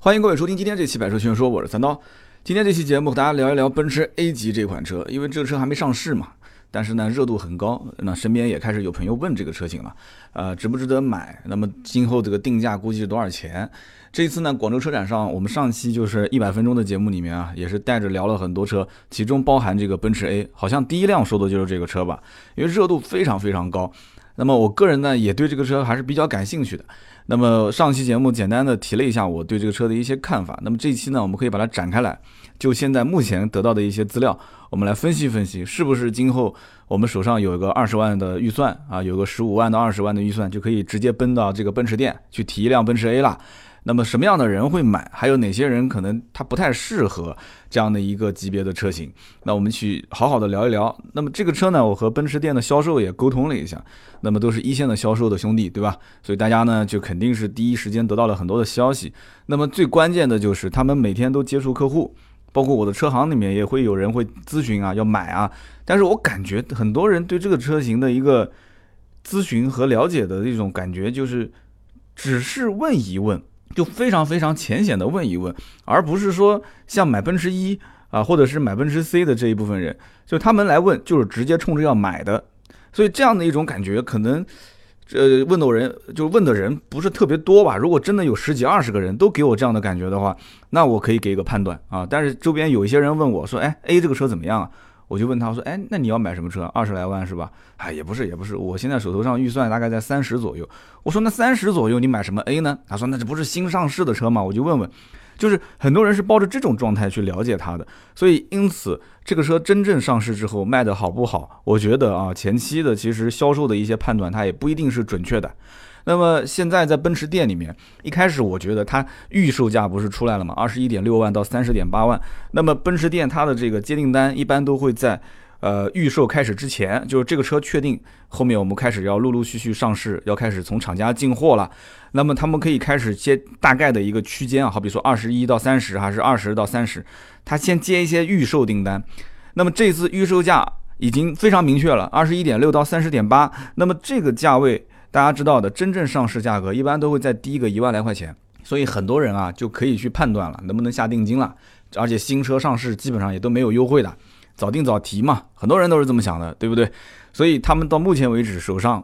欢迎各位收听今天这期《百车全说》，我是三刀。今天这期节目和大家聊一聊奔驰 A 级这款车，因为这个车还没上市嘛，但是呢热度很高，那身边也开始有朋友问这个车型了，呃，值不值得买？那么今后这个定价估计是多少钱？这一次呢，广州车展上，我们上期就是一百分钟的节目里面啊，也是带着聊了很多车，其中包含这个奔驰 A，好像第一辆说的就是这个车吧，因为热度非常非常高。那么我个人呢，也对这个车还是比较感兴趣的。那么上期节目简单的提了一下我对这个车的一些看法。那么这一期呢，我们可以把它展开来，就现在目前得到的一些资料，我们来分析分析，是不是今后我们手上有一个二十万的预算啊，有个十五万到二十万的预算，就可以直接奔到这个奔驰店去提一辆奔驰 A 了。那么什么样的人会买？还有哪些人可能他不太适合这样的一个级别的车型？那我们去好好的聊一聊。那么这个车呢，我和奔驰店的销售也沟通了一下，那么都是一线的销售的兄弟，对吧？所以大家呢就肯定是第一时间得到了很多的消息。那么最关键的就是他们每天都接触客户，包括我的车行里面也会有人会咨询啊，要买啊。但是我感觉很多人对这个车型的一个咨询和了解的一种感觉，就是只是问一问。就非常非常浅显的问一问，而不是说像买奔驰一啊，或者是买奔驰 C 的这一部分人，就他们来问就是直接冲着要买的，所以这样的一种感觉，可能呃问到人就问的人不是特别多吧。如果真的有十几二十个人都给我这样的感觉的话，那我可以给一个判断啊。但是周边有一些人问我说，哎，A 这个车怎么样啊？我就问他，我说，哎，那你要买什么车？二十来万是吧？哎，也不是，也不是，我现在手头上预算大概在三十左右。我说，那三十左右你买什么 A 呢？他说，那这不是新上市的车吗？我就问问，就是很多人是抱着这种状态去了解它的，所以因此这个车真正上市之后卖的好不好，我觉得啊，前期的其实销售的一些判断它也不一定是准确的。那么现在在奔驰店里面，一开始我觉得它预售价不是出来了吗？二十一点六万到三十点八万。那么奔驰店它的这个接订单一般都会在，呃，预售开始之前，就是这个车确定后面我们开始要陆陆续续上市，要开始从厂家进货了。那么他们可以开始接大概的一个区间啊，好比说二十一到三十，还是二十到三十，他先接一些预售订单。那么这次预售价已经非常明确了，二十一点六到三十点八。那么这个价位。大家知道的，真正上市价格一般都会再低个一万来块钱，所以很多人啊就可以去判断了，能不能下定金了。而且新车上市基本上也都没有优惠的，早定早提嘛，很多人都是这么想的，对不对？所以他们到目前为止手上，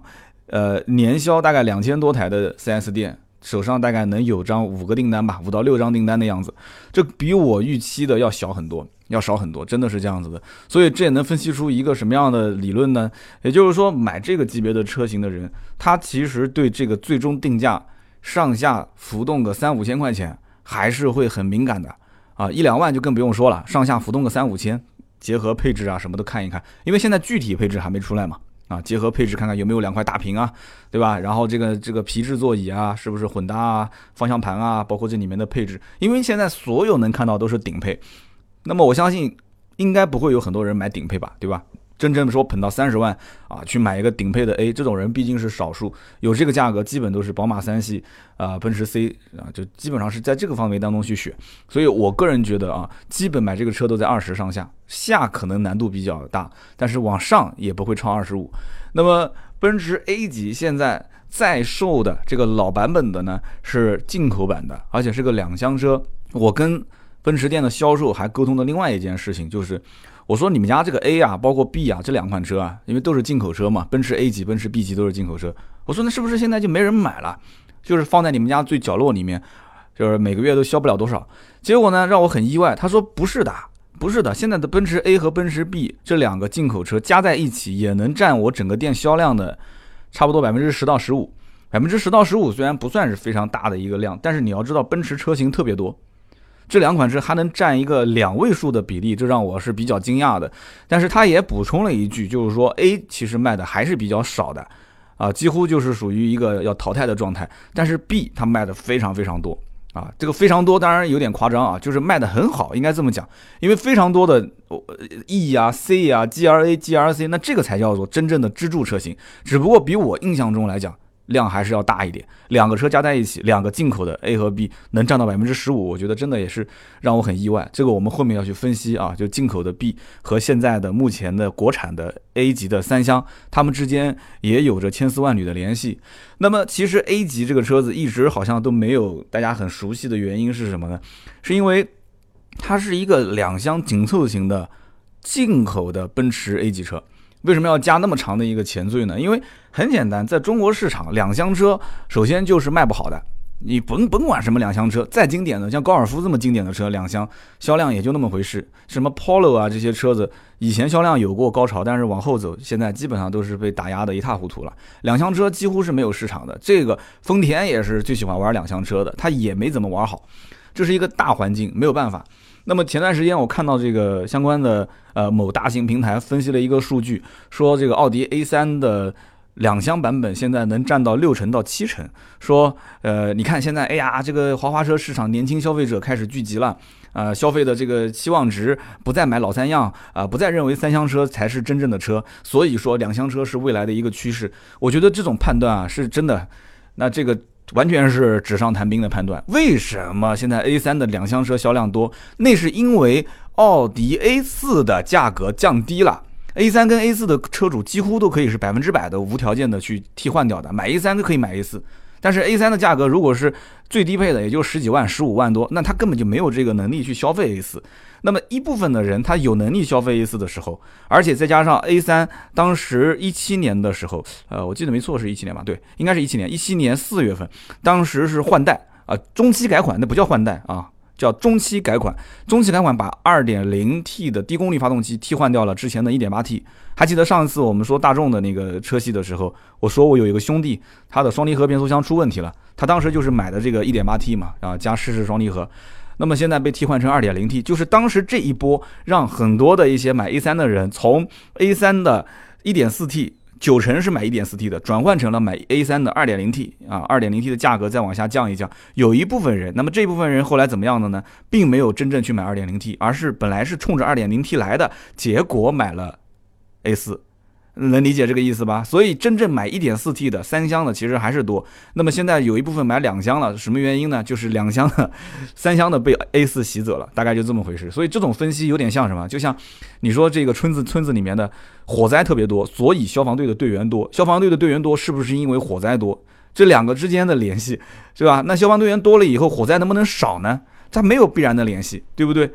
呃，年销大概两千多台的 4S 店。手上大概能有张五个订单吧，五到六张订单的样子，这比我预期的要小很多，要少很多，真的是这样子的。所以这也能分析出一个什么样的理论呢？也就是说，买这个级别的车型的人，他其实对这个最终定价上下浮动个三五千块钱，还是会很敏感的啊。一两万就更不用说了，上下浮动个三五千，结合配置啊什么都看一看，因为现在具体配置还没出来嘛。啊，结合配置看看有没有两块大屏啊，对吧？然后这个这个皮质座椅啊，是不是混搭啊？方向盘啊，包括这里面的配置，因为现在所有能看到都是顶配，那么我相信应该不会有很多人买顶配吧，对吧？真正说捧到三十万啊，去买一个顶配的 A，这种人毕竟是少数。有这个价格，基本都是宝马三系啊，奔驰 C 啊，就基本上是在这个范围当中去选。所以我个人觉得啊，基本买这个车都在二十上下，下可能难度比较大，但是往上也不会超二十五。那么奔驰 A 级现在在售的这个老版本的呢，是进口版的，而且是个两厢车。我跟奔驰店的销售还沟通的另外一件事情就是。我说你们家这个 A 啊，包括 B 啊，这两款车啊，因为都是进口车嘛，奔驰 A 级、奔驰 B 级都是进口车。我说那是不是现在就没人买了？就是放在你们家最角落里面，就是每个月都销不了多少。结果呢，让我很意外。他说不是的，不是的，现在的奔驰 A 和奔驰 B 这两个进口车加在一起，也能占我整个店销量的差不多百分之十到十五。百分之十到十五虽然不算是非常大的一个量，但是你要知道，奔驰车型特别多。这两款车还能占一个两位数的比例，这让我是比较惊讶的。但是他也补充了一句，就是说 A 其实卖的还是比较少的，啊，几乎就是属于一个要淘汰的状态。但是 B 它卖的非常非常多，啊，这个非常多当然有点夸张啊，就是卖的很好，应该这么讲。因为非常多的 E 啊、C 啊、G R A、G R C，那这个才叫做真正的支柱车型。只不过比我印象中来讲量还是要大一点，两个车加在一起，两个进口的 A 和 B 能占到百分之十五，我觉得真的也是让我很意外。这个我们后面要去分析啊，就进口的 B 和现在的目前的国产的 A 级的三厢，它们之间也有着千丝万缕的联系。那么其实 A 级这个车子一直好像都没有大家很熟悉的原因是什么呢？是因为它是一个两厢紧凑型的进口的奔驰 A 级车。为什么要加那么长的一个前缀呢？因为很简单，在中国市场，两厢车首先就是卖不好的。你甭甭管什么两厢车，再经典的，像高尔夫这么经典的车，两厢销量也就那么回事。什么 Polo 啊这些车子，以前销量有过高潮，但是往后走，现在基本上都是被打压的一塌糊涂了。两厢车几乎是没有市场的。这个丰田也是最喜欢玩两厢车的，它也没怎么玩好。这是一个大环境，没有办法。那么前段时间我看到这个相关的呃某大型平台分析了一个数据，说这个奥迪 A3 的两厢版本现在能占到六成到七成。说呃你看现在哎呀这个豪华车市场年轻消费者开始聚集了，呃消费的这个期望值不再买老三样啊，不再认为三厢车才是真正的车，所以说两厢车是未来的一个趋势。我觉得这种判断啊是真的。那这个。完全是纸上谈兵的判断。为什么现在 A3 的两厢车销量多？那是因为奥迪 A4 的价格降低了。A3 跟 A4 的车主几乎都可以是百分之百的无条件的去替换掉的，买 A3 就可以买 A4。但是 A3 的价格如果是最低配的，也就十几万、十五万多，那他根本就没有这个能力去消费 A4。那么一部分的人他有能力消费 A 四的时候，而且再加上 A3 当时一七年的时候，呃，我记得没错是一七年吧？对，应该是一七年，一七年四月份，当时是换代啊，中期改款，那不叫换代啊。叫中期改款，中期改款把 2.0T 的低功率发动机替换掉了之前的一点八 T。还记得上一次我们说大众的那个车系的时候，我说我有一个兄弟，他的双离合变速箱出问题了，他当时就是买的这个一点八 T 嘛，啊加湿式双离合，那么现在被替换成 2.0T，就是当时这一波让很多的一些买 A3 的人从 A3 的 1.4T。九成是买 1.4T 的，转换成了买 A3 的 2.0T 啊，2.0T 的价格再往下降一降，有一部分人，那么这部分人后来怎么样的呢？并没有真正去买 2.0T，而是本来是冲着 2.0T 来的，结果买了 A4。能理解这个意思吧？所以真正买 1.4T 的三厢的其实还是多。那么现在有一部分买两厢了，什么原因呢？就是两厢的、三厢的被 A4 洗走了，大概就这么回事。所以这种分析有点像什么？就像你说这个村子村子里面的火灾特别多，所以消防队的队员多。消防队的队员多是不是因为火灾多？这两个之间的联系是吧？那消防队员多了以后，火灾能不能少呢？它没有必然的联系，对不对？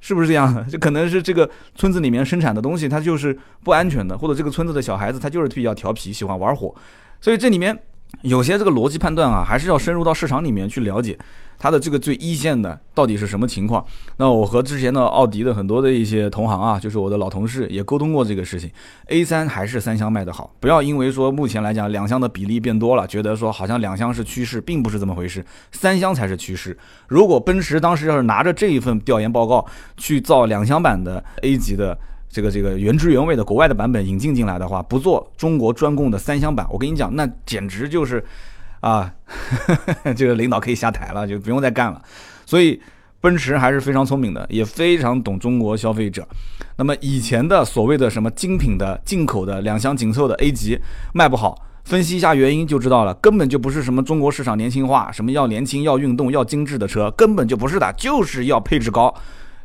是不是这样的？就可能是这个村子里面生产的东西，它就是不安全的，或者这个村子的小孩子他就是比较调皮，喜欢玩火，所以这里面有些这个逻辑判断啊，还是要深入到市场里面去了解。它的这个最一线的到底是什么情况？那我和之前的奥迪的很多的一些同行啊，就是我的老同事也沟通过这个事情。A3 还是三厢卖的好，不要因为说目前来讲两厢的比例变多了，觉得说好像两厢是趋势，并不是这么回事，三厢才是趋势。如果奔驰当时要是拿着这一份调研报告去造两厢版的 A 级的这个这个原汁原味的国外的版本引进进来的话，不做中国专供的三厢版，我跟你讲，那简直就是。啊，这个领导可以下台了，就不用再干了。所以，奔驰还是非常聪明的，也非常懂中国消费者。那么以前的所谓的什么精品的进口的两厢紧凑的 A 级卖不好，分析一下原因就知道了，根本就不是什么中国市场年轻化，什么要年轻、要运动、要精致的车，根本就不是的，就是要配置高，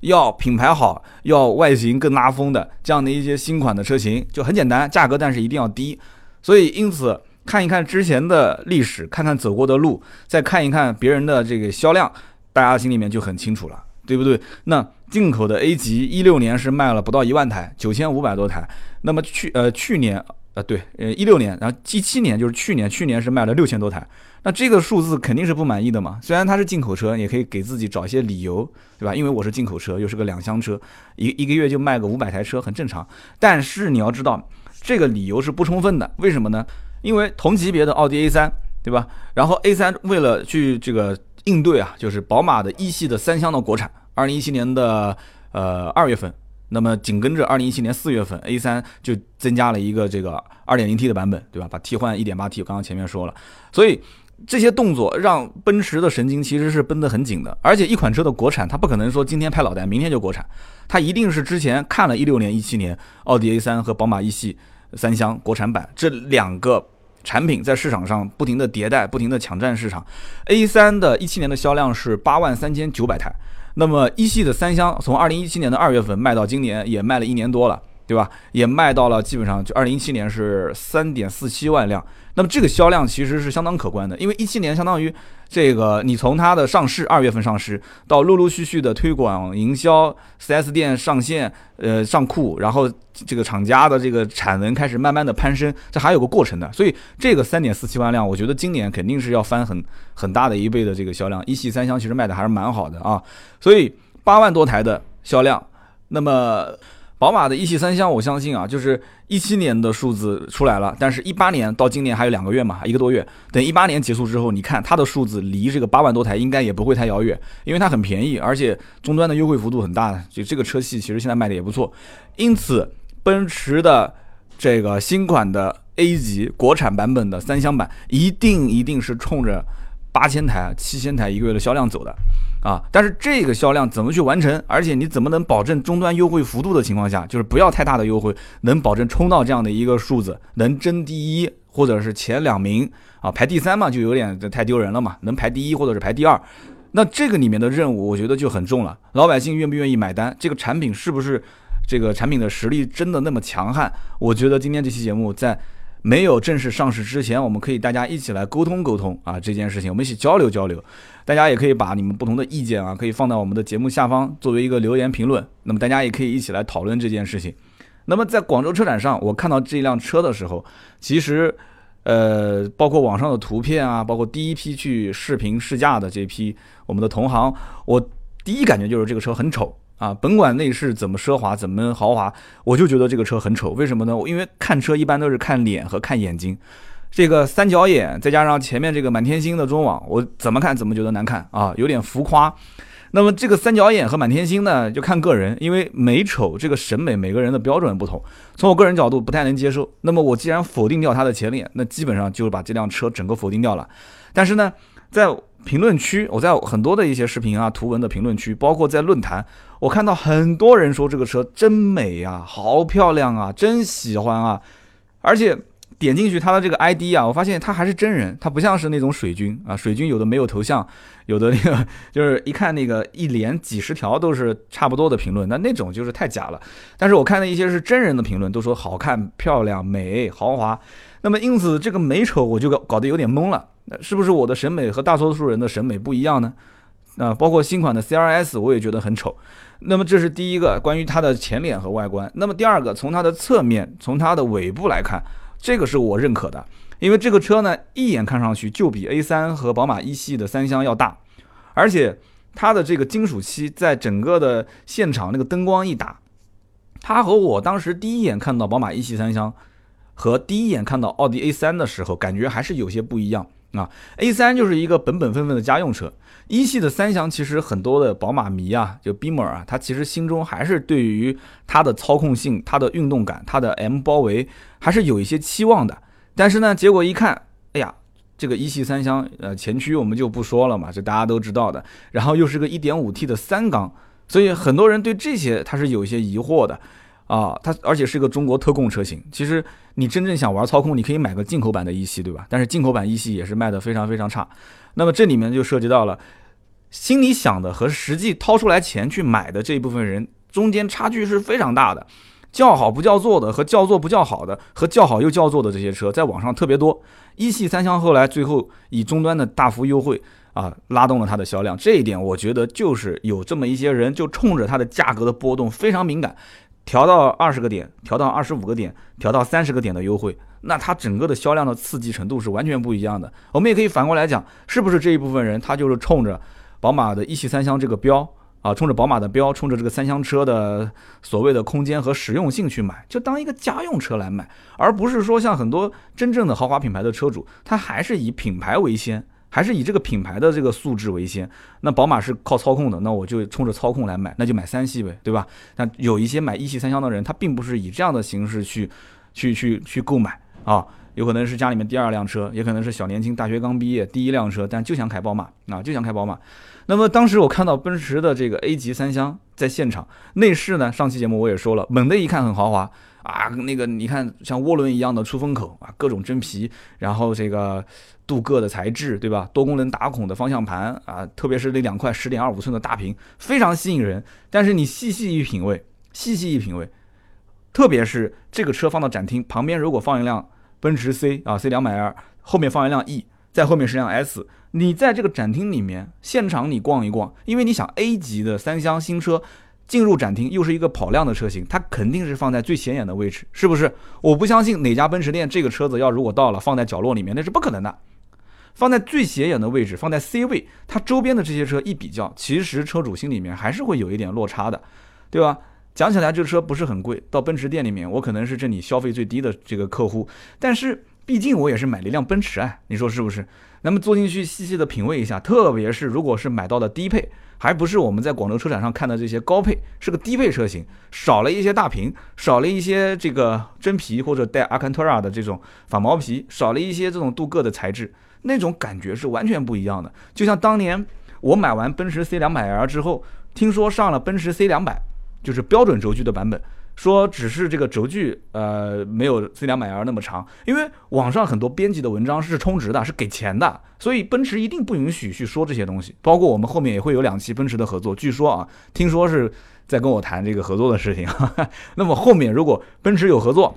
要品牌好，要外形更拉风的这样的一些新款的车型，就很简单，价格但是一定要低。所以因此。看一看之前的历史，看看走过的路，再看一看别人的这个销量，大家心里面就很清楚了，对不对？那进口的 A 级一六年是卖了不到一万台，九千五百多台。那么去呃去年呃对呃一六年，然后一七年就是去年，去年是卖了六千多台。那这个数字肯定是不满意的嘛？虽然它是进口车，也可以给自己找一些理由，对吧？因为我是进口车，又是个两厢车，一一个月就卖个五百台车很正常。但是你要知道，这个理由是不充分的，为什么呢？因为同级别的奥迪 A3，对吧？然后 A3 为了去这个应对啊，就是宝马的一系的三厢的国产，二零一七年的呃二月份，那么紧跟着二零一七年四月份，A3 就增加了一个这个二点零 T 的版本，对吧？把替换一点八 T，刚刚前面说了，所以这些动作让奔驰的神经其实是绷得很紧的。而且一款车的国产，它不可能说今天拍脑袋，明天就国产，它一定是之前看了一六年、一七年奥迪 A3 和宝马一系三厢国产版这两个。产品在市场上不停的迭代，不停的抢占市场。A 三的一七年的销量是八万三千九百台，那么一系的三厢从二零一七年的二月份卖到今年也卖了一年多了，对吧？也卖到了基本上就二零一七年是三点四七万辆。那么这个销量其实是相当可观的，因为一七年相当于这个你从它的上市二月份上市到陆陆续续的推广营销，4S 店上线，呃上库，然后这个厂家的这个产能开始慢慢的攀升，这还有个过程的。所以这个三点四七万辆，我觉得今年肯定是要翻很很大的一倍的这个销量。一系三厢其实卖的还是蛮好的啊，所以八万多台的销量，那么。宝马的一系三厢，我相信啊，就是一七年的数字出来了，但是一八年到今年还有两个月嘛，一个多月。等一八年结束之后，你看它的数字离这个八万多台应该也不会太遥远，因为它很便宜，而且终端的优惠幅度很大，就这个车系其实现在卖的也不错。因此，奔驰的这个新款的 A 级国产版本的三厢版，一定一定是冲着八千台、七千台一个月的销量走的。啊，但是这个销量怎么去完成？而且你怎么能保证终端优惠幅度的情况下，就是不要太大的优惠，能保证冲到这样的一个数字，能争第一或者是前两名啊？排第三嘛，就有点太丢人了嘛。能排第一或者是排第二，那这个里面的任务，我觉得就很重了。老百姓愿不愿意买单？这个产品是不是这个产品的实力真的那么强悍？我觉得今天这期节目在。没有正式上市之前，我们可以大家一起来沟通沟通啊，这件事情我们一起交流交流。大家也可以把你们不同的意见啊，可以放到我们的节目下方作为一个留言评论。那么大家也可以一起来讨论这件事情。那么在广州车展上，我看到这辆车的时候，其实，呃，包括网上的图片啊，包括第一批去视频试驾的这批我们的同行，我第一感觉就是这个车很丑。啊，甭管内饰怎么奢华，怎么豪华，我就觉得这个车很丑。为什么呢？因为看车一般都是看脸和看眼睛，这个三角眼再加上前面这个满天星的中网，我怎么看怎么觉得难看啊，有点浮夸。那么这个三角眼和满天星呢，就看个人，因为美丑这个审美每个人的标准不同。从我个人角度不太能接受。那么我既然否定掉它的前脸，那基本上就是把这辆车整个否定掉了。但是呢，在评论区，我在很多的一些视频啊、图文的评论区，包括在论坛，我看到很多人说这个车真美呀，好漂亮啊，真喜欢啊。而且点进去他的这个 ID 啊，我发现他还是真人，他不像是那种水军啊。水军有的没有头像，有的那个 就是一看那个一连几十条都是差不多的评论，那那种就是太假了。但是我看的一些是真人的评论，都说好看、漂亮、美、豪华。那么因此这个美丑我就搞搞得有点懵了。那是不是我的审美和大多数人的审美不一样呢？啊，包括新款的 CRS 我也觉得很丑。那么这是第一个关于它的前脸和外观。那么第二个，从它的侧面，从它的尾部来看，这个是我认可的，因为这个车呢，一眼看上去就比 A3 和宝马一系的三厢要大，而且它的这个金属漆在整个的现场那个灯光一打，它和我当时第一眼看到宝马一系三厢和第一眼看到奥迪 A3 的时候，感觉还是有些不一样。啊，A 三就是一个本本分分的家用车，一系的三厢其实很多的宝马迷啊，就 Beamer 啊，他其实心中还是对于它的操控性、它的运动感、它的 M 包围还是有一些期望的。但是呢，结果一看，哎呀，这个一系三厢，呃，前驱我们就不说了嘛，这大家都知道的。然后又是个 1.5T 的三缸，所以很多人对这些他是有一些疑惑的。啊，它而且是个中国特供车型。其实你真正想玩操控，你可以买个进口版的一系，对吧？但是进口版一系也是卖的非常非常差。那么这里面就涉及到了心里想的和实际掏出来钱去买的这一部分人中间差距是非常大的。叫好不叫座的和叫座不叫好的和叫好又叫座的这些车在网上特别多。一系三厢后来最后以终端的大幅优惠啊拉动了它的销量，这一点我觉得就是有这么一些人就冲着它的价格的波动非常敏感。调到二十个点，调到二十五个点，调到三十个点的优惠，那它整个的销量的刺激程度是完全不一样的。我们也可以反过来讲，是不是这一部分人他就是冲着宝马的一系三厢这个标啊，冲着宝马的标，冲着这个三厢车的所谓的空间和实用性去买，就当一个家用车来买，而不是说像很多真正的豪华品牌的车主，他还是以品牌为先。还是以这个品牌的这个素质为先。那宝马是靠操控的，那我就冲着操控来买，那就买三系呗，对吧？那有一些买一系三厢的人，他并不是以这样的形式去，去去去购买啊，有可能是家里面第二辆车，也可能是小年轻大学刚毕业第一辆车，但就想开宝马啊，就想开宝马。那么当时我看到奔驰的这个 A 级三厢在现场，内饰呢，上期节目我也说了，猛的一看很豪华啊，那个你看像涡轮一样的出风口啊，各种真皮，然后这个镀铬的材质，对吧？多功能打孔的方向盘啊，特别是那两块十点二五寸的大屏，非常吸引人。但是你细细一品味，细细一品味，特别是这个车放到展厅旁边，如果放一辆奔驰 C 啊 C 两百 L，后面放一辆 E，在后面是辆 S，你在这个展厅里面现场你逛一逛，因为你想 A 级的三厢新车。进入展厅又是一个跑量的车型，它肯定是放在最显眼的位置，是不是？我不相信哪家奔驰店这个车子要如果到了放在角落里面，那是不可能的。放在最显眼的位置，放在 C 位，它周边的这些车一比较，其实车主心里面还是会有一点落差的，对吧？讲起来这车不是很贵，到奔驰店里面，我可能是这里消费最低的这个客户，但是毕竟我也是买了一辆奔驰啊，你说是不是？那么坐进去细细的品味一下，特别是如果是买到的低配。还不是我们在广州车展上看的这些高配，是个低配车型，少了一些大屏，少了一些这个真皮或者带阿坎特拉的这种仿毛皮，少了一些这种镀铬的材质，那种感觉是完全不一样的。就像当年我买完奔驰 C 两百 L 之后，听说上了奔驰 C 两百，就是标准轴距的版本。说只是这个轴距，呃，没有 C 两百 L 那么长，因为网上很多编辑的文章是充值的，是给钱的，所以奔驰一定不允许去说这些东西。包括我们后面也会有两期奔驰的合作，据说啊，听说是在跟我谈这个合作的事情。那么后面如果奔驰有合作，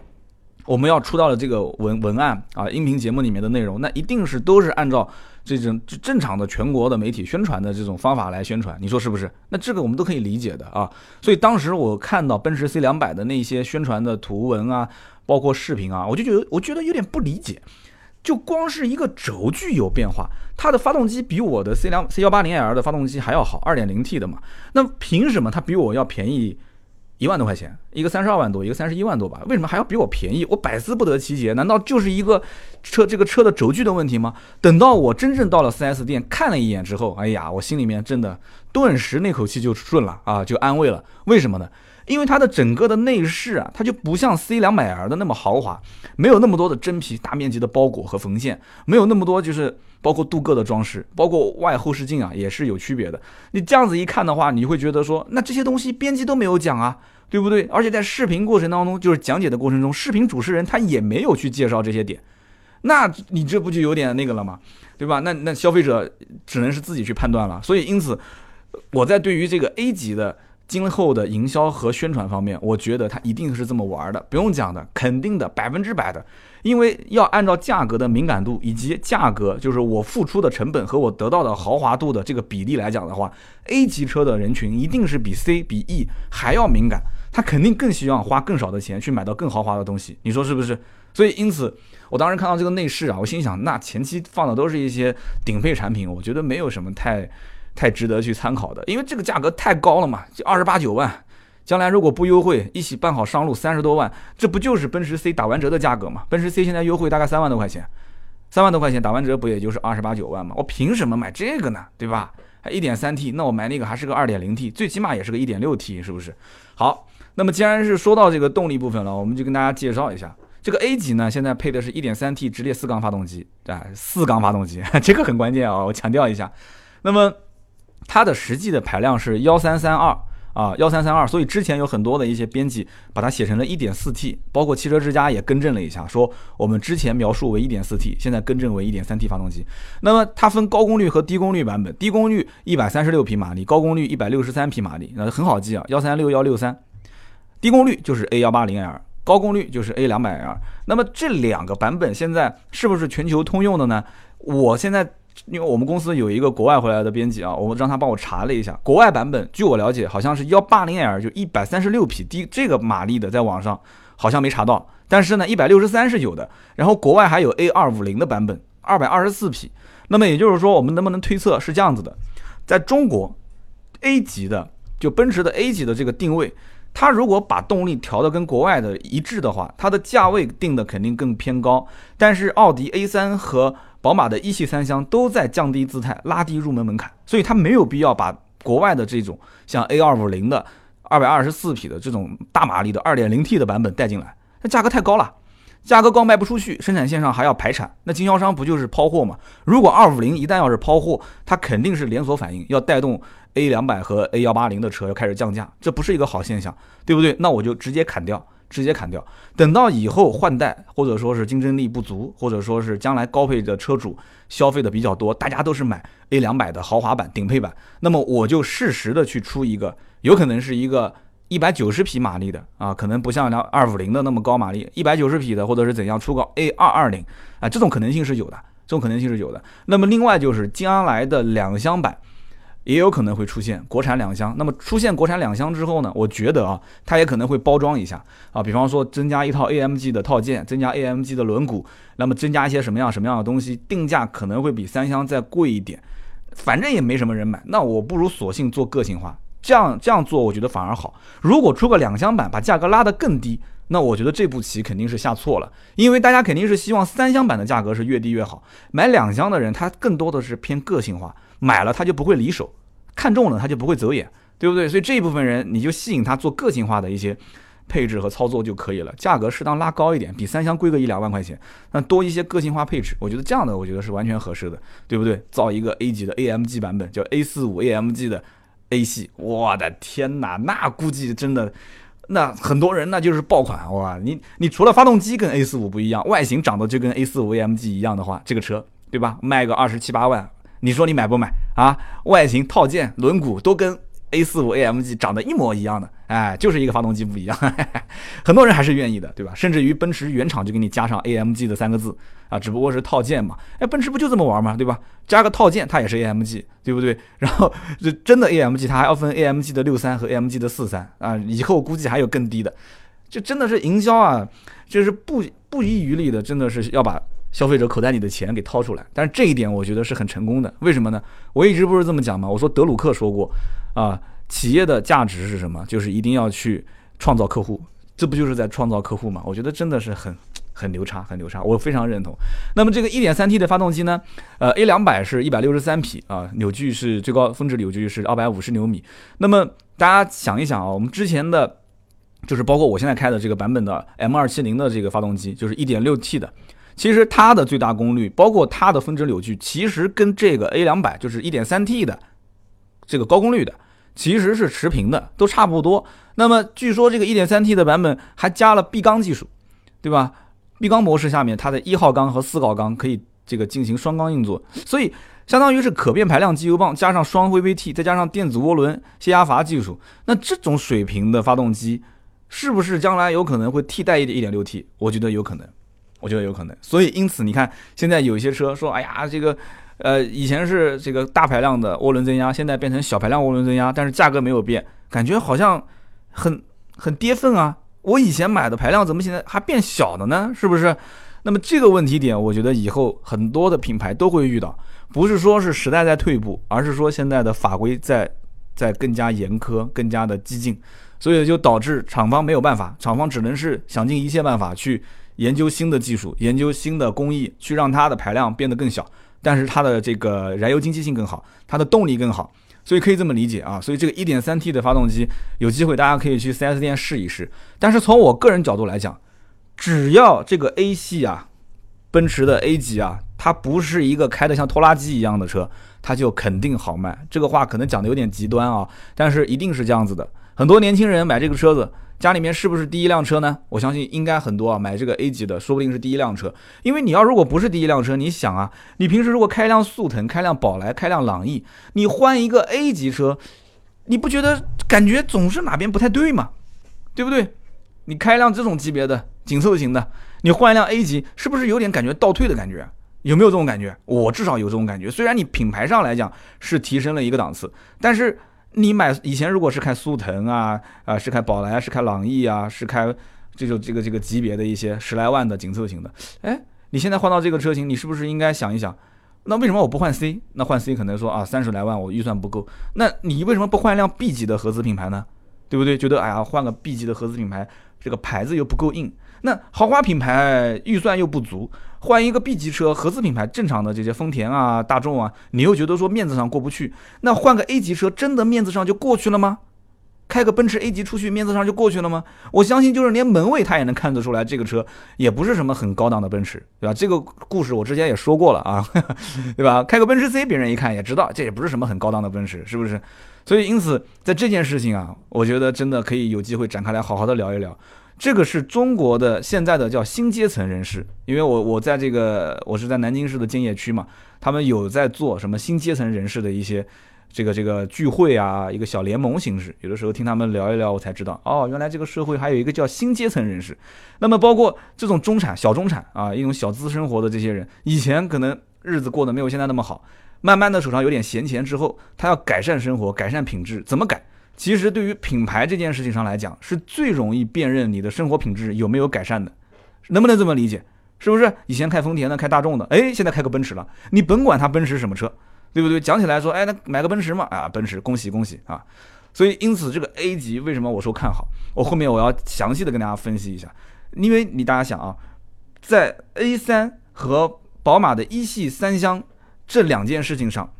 我们要出到的这个文文案啊，音频节目里面的内容，那一定是都是按照。这种正常的全国的媒体宣传的这种方法来宣传，你说是不是？那这个我们都可以理解的啊。所以当时我看到奔驰 C 两百的那些宣传的图文啊，包括视频啊，我就觉得我觉得有点不理解。就光是一个轴距有变化，它的发动机比我的 C 两 C 幺八零 L 的发动机还要好，二点零 T 的嘛，那凭什么它比我要便宜？一万多块钱，一个三十二万多，一个三十一万多吧？为什么还要比我便宜？我百思不得其解。难道就是一个车这个车的轴距的问题吗？等到我真正到了四 S 店看了一眼之后，哎呀，我心里面真的顿时那口气就顺了啊，就安慰了。为什么呢？因为它的整个的内饰啊，它就不像 C 两百 L 的那么豪华，没有那么多的真皮大面积的包裹和缝线，没有那么多就是包括镀铬的装饰，包括外后视镜啊也是有区别的。你这样子一看的话，你会觉得说，那这些东西编辑都没有讲啊，对不对？而且在视频过程当中，就是讲解的过程中，视频主持人他也没有去介绍这些点，那你这不就有点那个了吗？对吧？那那消费者只能是自己去判断了。所以因此，我在对于这个 A 级的。今后的营销和宣传方面，我觉得它一定是这么玩的，不用讲的，肯定的，百分之百的，因为要按照价格的敏感度以及价格，就是我付出的成本和我得到的豪华度的这个比例来讲的话，A 级车的人群一定是比 C 比 E 还要敏感，他肯定更希望花更少的钱去买到更豪华的东西，你说是不是？所以因此，我当时看到这个内饰啊，我心想，那前期放的都是一些顶配产品，我觉得没有什么太。太值得去参考的，因为这个价格太高了嘛，就二十八九万，将来如果不优惠，一起办好上路三十多万，这不就是奔驰 C 打完折的价格吗？奔驰 C 现在优惠大概三万多块钱，三万多块钱打完折不也就是二十八九万吗？我凭什么买这个呢？对吧？还一点三 T，那我买那个还是个二点零 T，最起码也是个一点六 T，是不是？好，那么既然是说到这个动力部分了，我们就跟大家介绍一下，这个 A 级呢，现在配的是一点三 T 直列四缸发动机，对四缸发动机，这个很关键啊，我强调一下。那么它的实际的排量是幺三三二啊，幺三三二，所以之前有很多的一些编辑把它写成了一点四 T，包括汽车之家也更正了一下，说我们之前描述为一点四 T，现在更正为一点三 T 发动机。那么它分高功率和低功率版本，低功率一百三十六匹马力，高功率一百六十三匹马力，那很好记啊，幺三六幺六三，低功率就是 A 幺八零 L，高功率就是 A 两百 L。那么这两个版本现在是不是全球通用的呢？我现在。因为我们公司有一个国外回来的编辑啊，我们让他帮我查了一下，国外版本，据我了解，好像是幺八零 L 就一百三十六匹低这个马力的，在网上好像没查到，但是呢，一百六十三是有的。然后国外还有 A 二五零的版本，二百二十四匹。那么也就是说，我们能不能推测是这样子的？在中国，A 级的就奔驰的 A 级的这个定位，它如果把动力调的跟国外的一致的话，它的价位定的肯定更偏高。但是奥迪 A 三和宝马的一系三厢都在降低姿态，拉低入门门槛，所以它没有必要把国外的这种像 A 二五零的二百二十四匹的这种大马力的二点零 T 的版本带进来，那价格太高了，价格高卖不出去，生产线上还要排产，那经销商不就是抛货吗？如果二五零一旦要是抛货，它肯定是连锁反应，要带动 A 两百和 A 幺八零的车要开始降价，这不是一个好现象，对不对？那我就直接砍掉。直接砍掉。等到以后换代，或者说是竞争力不足，或者说是将来高配的车主消费的比较多，大家都是买 A 两百的豪华版、顶配版，那么我就适时的去出一个，有可能是一个一百九十匹马力的啊，可能不像两二五零的那么高马力，一百九十匹的，或者是怎样出个 A 二二零啊，这种可能性是有的。这种可能性是有的。那么另外就是将来的两厢版，也有可能会出现国产两厢。那么出现国产两厢之后呢，我觉得啊，它也可能会包装一下啊，比方说增加一套 AMG 的套件，增加 AMG 的轮毂，那么增加一些什么样什么样的东西，定价可能会比三厢再贵一点。反正也没什么人买，那我不如索性做个性化，这样这样做我觉得反而好。如果出个两厢版，把价格拉得更低。那我觉得这步棋肯定是下错了，因为大家肯定是希望三厢版的价格是越低越好。买两厢的人，他更多的是偏个性化，买了他就不会离手，看中了他就不会走眼，对不对？所以这一部分人你就吸引他做个性化的一些配置和操作就可以了，价格适当拉高一点，比三厢贵个一两万块钱，那多一些个性化配置，我觉得这样的我觉得是完全合适的，对不对？造一个 A 级的 AMG 版本，叫 A 四五 AMG 的 A 系，我的天哪，那估计真的。那很多人那就是爆款哇！你你除了发动机跟 A 四五不一样，外形长得就跟 A 四五 AMG 一样的话，这个车对吧？卖个二十七八万，你说你买不买啊？外形、套件、轮毂都跟。A 四五 AMG 长得一模一样的，哎，就是一个发动机不一样，很多人还是愿意的，对吧？甚至于奔驰原厂就给你加上 AMG 的三个字啊，只不过是套件嘛。哎，奔驰不就这么玩吗？对吧？加个套件，它也是 AMG，对不对？然后 这真的 AMG，它还要分 AMG 的六三和 AMG 的四三啊，以后估计还有更低的，就真的是营销啊，就是不不遗余力的，真的是要把。消费者口袋里的钱给掏出来，但是这一点我觉得是很成功的。为什么呢？我一直不是这么讲吗？我说德鲁克说过，啊，企业的价值是什么？就是一定要去创造客户，这不就是在创造客户吗？我觉得真的是很很牛叉，很牛叉，我非常认同。那么这个 1.3T 的发动机呢？呃，A 两百是一百六十三匹啊，扭矩是最高峰值扭矩是二百五十牛米。那么大家想一想啊，我们之前的，就是包括我现在开的这个版本的 M 二七零的这个发动机，就是 1.6T 的。其实它的最大功率，包括它的峰值扭矩，其实跟这个 A 两百就是 1.3T 的这个高功率的，其实是持平的，都差不多。那么据说这个 1.3T 的版本还加了闭缸技术，对吧？闭缸模式下面，它的一号缸和四号缸可以这个进行双缸运作，所以相当于是可变排量机油泵加上双 VVT，再加上电子涡轮泄压阀技术。那这种水平的发动机，是不是将来有可能会替代一点 1.6T？我觉得有可能。我觉得有可能，所以因此你看，现在有一些车说，哎呀，这个，呃，以前是这个大排量的涡轮增压，现在变成小排量涡轮增压，但是价格没有变，感觉好像很很跌份啊。我以前买的排量怎么现在还变小了呢？是不是？那么这个问题点，我觉得以后很多的品牌都会遇到，不是说是时代在退步，而是说现在的法规在在更加严苛、更加的激进，所以就导致厂方没有办法，厂方只能是想尽一切办法去。研究新的技术，研究新的工艺，去让它的排量变得更小，但是它的这个燃油经济性更好，它的动力更好，所以可以这么理解啊。所以这个 1.3T 的发动机，有机会大家可以去 4S 店试一试。但是从我个人角度来讲，只要这个 A 系啊，奔驰的 A 级啊，它不是一个开的像拖拉机一样的车，它就肯定好卖。这个话可能讲的有点极端啊，但是一定是这样子的。很多年轻人买这个车子。家里面是不是第一辆车呢？我相信应该很多啊，买这个 A 级的，说不定是第一辆车。因为你要如果不是第一辆车，你想啊，你平时如果开辆速腾、开辆宝来、开辆朗逸，你换一个 A 级车，你不觉得感觉总是哪边不太对吗？对不对？你开一辆这种级别的紧凑型的，你换一辆 A 级，是不是有点感觉倒退的感觉？有没有这种感觉？我至少有这种感觉。虽然你品牌上来讲是提升了一个档次，但是。你买以前如果是开速腾啊啊是开宝来是开朗逸啊是开这种这个这个级别的一些十来万的紧凑型的，哎，你现在换到这个车型，你是不是应该想一想，那为什么我不换 C？那换 C 可能说啊三十来万我预算不够，那你为什么不换一辆 B 级的合资品牌呢？对不对？觉得哎呀换个 B 级的合资品牌，这个牌子又不够硬。那豪华品牌预算又不足，换一个 B 级车，合资品牌正常的这些丰田啊、大众啊，你又觉得说面子上过不去，那换个 A 级车，真的面子上就过去了吗？开个奔驰 A 级出去，面子上就过去了吗？我相信就是连门卫他也能看得出来，这个车也不是什么很高档的奔驰，对吧？这个故事我之前也说过了啊，对吧？开个奔驰 C，别人一看也知道，这也不是什么很高档的奔驰，是不是？所以因此在这件事情啊，我觉得真的可以有机会展开来好好的聊一聊。这个是中国的现在的叫新阶层人士，因为我我在这个我是在南京市的建邺区嘛，他们有在做什么新阶层人士的一些这个这个聚会啊，一个小联盟形式。有的时候听他们聊一聊，我才知道哦，原来这个社会还有一个叫新阶层人士。那么包括这种中产、小中产啊，一种小资生活的这些人，以前可能日子过得没有现在那么好，慢慢的手上有点闲钱之后，他要改善生活、改善品质，怎么改？其实对于品牌这件事情上来讲，是最容易辨认你的生活品质有没有改善的，能不能这么理解？是不是？以前开丰田的、开大众的，哎，现在开个奔驰了，你甭管它奔驰什么车，对不对？讲起来说，哎，那买个奔驰嘛，啊，奔驰，恭喜恭喜啊！所以因此这个 A 级为什么我说看好？我后面我要详细的跟大家分析一下，因为你大家想啊，在 A3 和宝马的一系三厢这两件事情上，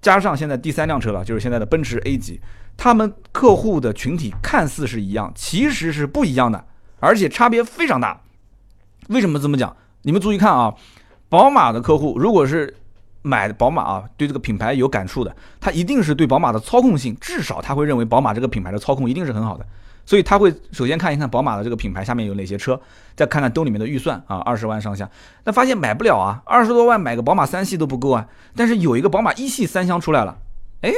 加上现在第三辆车了，就是现在的奔驰 A 级。他们客户的群体看似是一样，其实是不一样的，而且差别非常大。为什么这么讲？你们注意看啊，宝马的客户如果是买宝马啊，对这个品牌有感触的，他一定是对宝马的操控性，至少他会认为宝马这个品牌的操控一定是很好的。所以他会首先看一看宝马的这个品牌下面有哪些车，再看看兜里面的预算啊，二十万上下。那发现买不了啊，二十多万买个宝马三系都不够啊。但是有一个宝马一系三厢出来了。哎，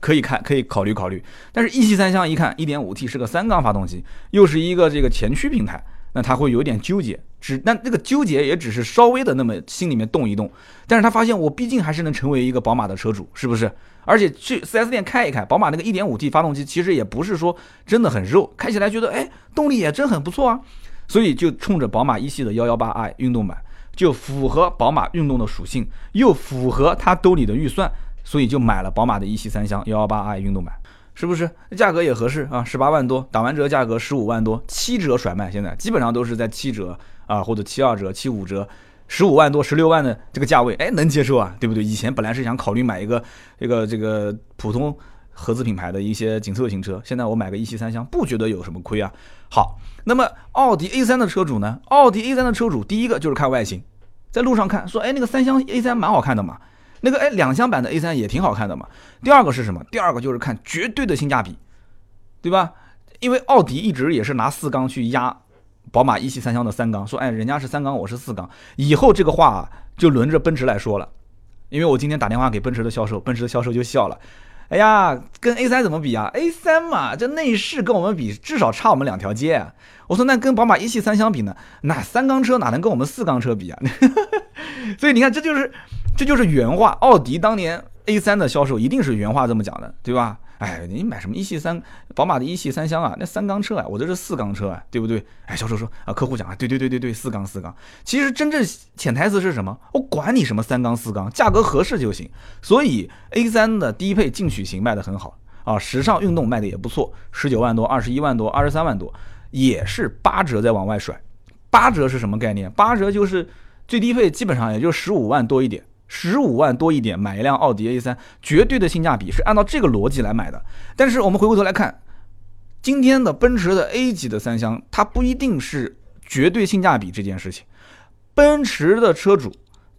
可以看，可以考虑考虑。但是一系三厢一看，1.5T 是个三缸发动机，又是一个这个前驱平台，那他会有点纠结。只那那个纠结也只是稍微的那么心里面动一动。但是他发现我毕竟还是能成为一个宝马的车主，是不是？而且去 4S 店开一开，宝马那个 1.5T 发动机其实也不是说真的很肉，开起来觉得哎动力也真很不错啊。所以就冲着宝马一系的 118i 运动版，就符合宝马运动的属性，又符合他兜里的预算。所以就买了宝马的一系三厢幺幺八 i 运动版，是不是？价格也合适啊，十八万多，打完折价格十五万多，七折甩卖，现在基本上都是在七折啊，或者七二折、七五折，十五万多、十六万的这个价位，哎，能接受啊，对不对？以前本来是想考虑买一个这个这个普通合资品牌的一些紧凑型车，现在我买个一系三厢，不觉得有什么亏啊。好，那么奥迪 A 三的车主呢？奥迪 A 三的车主，第一个就是看外形，在路上看，说，哎，那个三厢 A 三蛮好看的嘛。那个哎，两厢版的 A3 也挺好看的嘛。第二个是什么？第二个就是看绝对的性价比，对吧？因为奥迪一直也是拿四缸去压宝马一系三厢的三缸，说哎，人家是三缸，我是四缸。以后这个话就轮着奔驰来说了。因为我今天打电话给奔驰的销售，奔驰的销售就笑了。哎呀，跟 A3 怎么比啊？A3 嘛，这内饰跟我们比，至少差我们两条街。我说那跟宝马一系三厢比呢？那三缸车哪能跟我们四缸车比啊？所以你看，这就是。这就是原话，奥迪当年 A3 的销售一定是原话这么讲的，对吧？哎，你买什么一系三，宝马的一系三厢啊，那三缸车啊，我这是四缸车啊，对不对？哎，销售说啊，客户讲啊，对对对对对，四缸四缸。其实真正潜台词是什么？我管你什么三缸四缸，价格合适就行。所以 A3 的低配进取型卖的很好啊，时尚运动卖的也不错，十九万多、二十一万多、二十三万多，也是八折在往外甩。八折是什么概念？八折就是最低配基本上也就十五万多一点。十五万多一点买一辆奥迪 A3，绝对的性价比是按照这个逻辑来买的。但是我们回过头来看，今天的奔驰的 A 级的三厢，它不一定是绝对性价比这件事情。奔驰的车主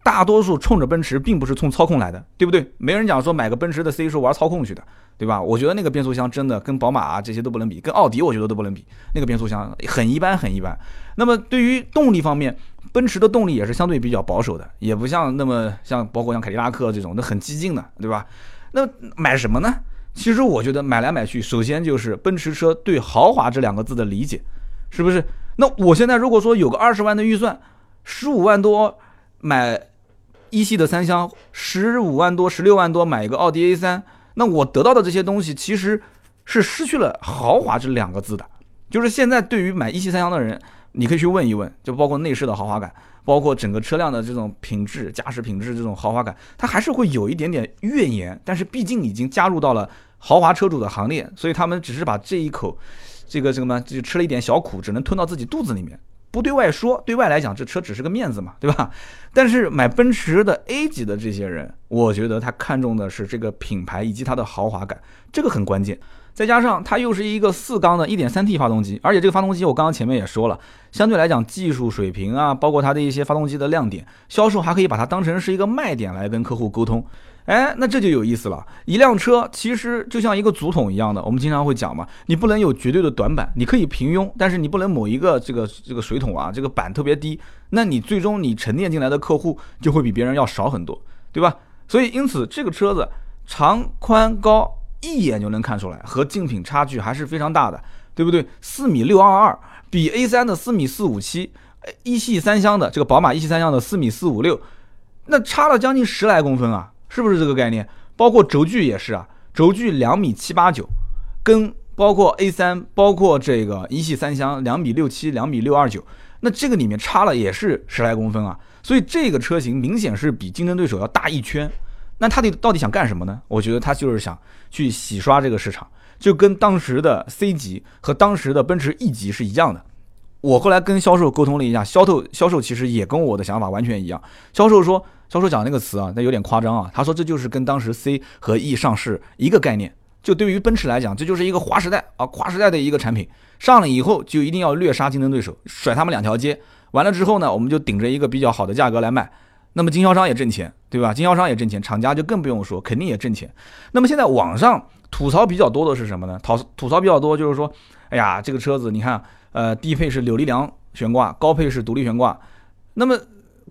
大多数冲着奔驰，并不是冲操控来的，对不对？没人讲说买个奔驰的 C 说玩操控去的，对吧？我觉得那个变速箱真的跟宝马啊这些都不能比，跟奥迪我觉得都不能比，那个变速箱很一般很一般。那么对于动力方面，奔驰的动力也是相对比较保守的，也不像那么像包括像凯迪拉克这种那很激进的，对吧？那买什么呢？其实我觉得买来买去，首先就是奔驰车对豪华这两个字的理解，是不是？那我现在如果说有个二十万的预算，十五万多买一系的三厢，十五万多、十六万多买一个奥迪 A3，那我得到的这些东西其实是失去了豪华这两个字的。就是现在对于买一系三厢的人。你可以去问一问，就包括内饰的豪华感，包括整个车辆的这种品质、驾驶品质这种豪华感，它还是会有一点点怨言。但是毕竟已经加入到了豪华车主的行列，所以他们只是把这一口，这个这个嘛，就吃了一点小苦，只能吞到自己肚子里面，不对外说。对外来讲，这车只是个面子嘛，对吧？但是买奔驰的 A 级的这些人，我觉得他看重的是这个品牌以及它的豪华感，这个很关键。再加上它又是一个四缸的 1.3T 发动机，而且这个发动机我刚刚前面也说了，相对来讲技术水平啊，包括它的一些发动机的亮点，销售还可以把它当成是一个卖点来跟客户沟通。哎，那这就有意思了。一辆车其实就像一个竹筒一样的，我们经常会讲嘛，你不能有绝对的短板，你可以平庸，但是你不能某一个这个这个水桶啊，这个板特别低，那你最终你沉淀进来的客户就会比别人要少很多，对吧？所以因此这个车子长宽高一眼就能看出来，和竞品差距还是非常大的，对不对？四米六二二比 A 三的四米四五七，一系三厢的这个宝马一系三厢的四米四五六，那差了将近十来公分啊。是不是这个概念？包括轴距也是啊，轴距两米七八九，跟包括 A 三，包括这个一系三厢两米六七、两米六二九，那这个里面差了也是十来公分啊。所以这个车型明显是比竞争对手要大一圈。那他得到底想干什么呢？我觉得他就是想去洗刷这个市场，就跟当时的 C 级和当时的奔驰 E 级是一样的。我后来跟销售沟通了一下，销售销售其实也跟我的想法完全一样。销售说。销售讲那个词啊，那有点夸张啊。他说这就是跟当时 C 和 E 上市一个概念。就对于奔驰来讲，这就是一个划时代啊，划时代的一个产品。上了以后就一定要虐杀竞争对手，甩他们两条街。完了之后呢，我们就顶着一个比较好的价格来卖。那么经销商也挣钱，对吧？经销商也挣钱，厂家就更不用说，肯定也挣钱。那么现在网上吐槽比较多的是什么呢？吐 吐槽比较多就是说，哎呀，这个车子你看，呃，低配是扭力梁悬挂，高配是独立悬挂。那么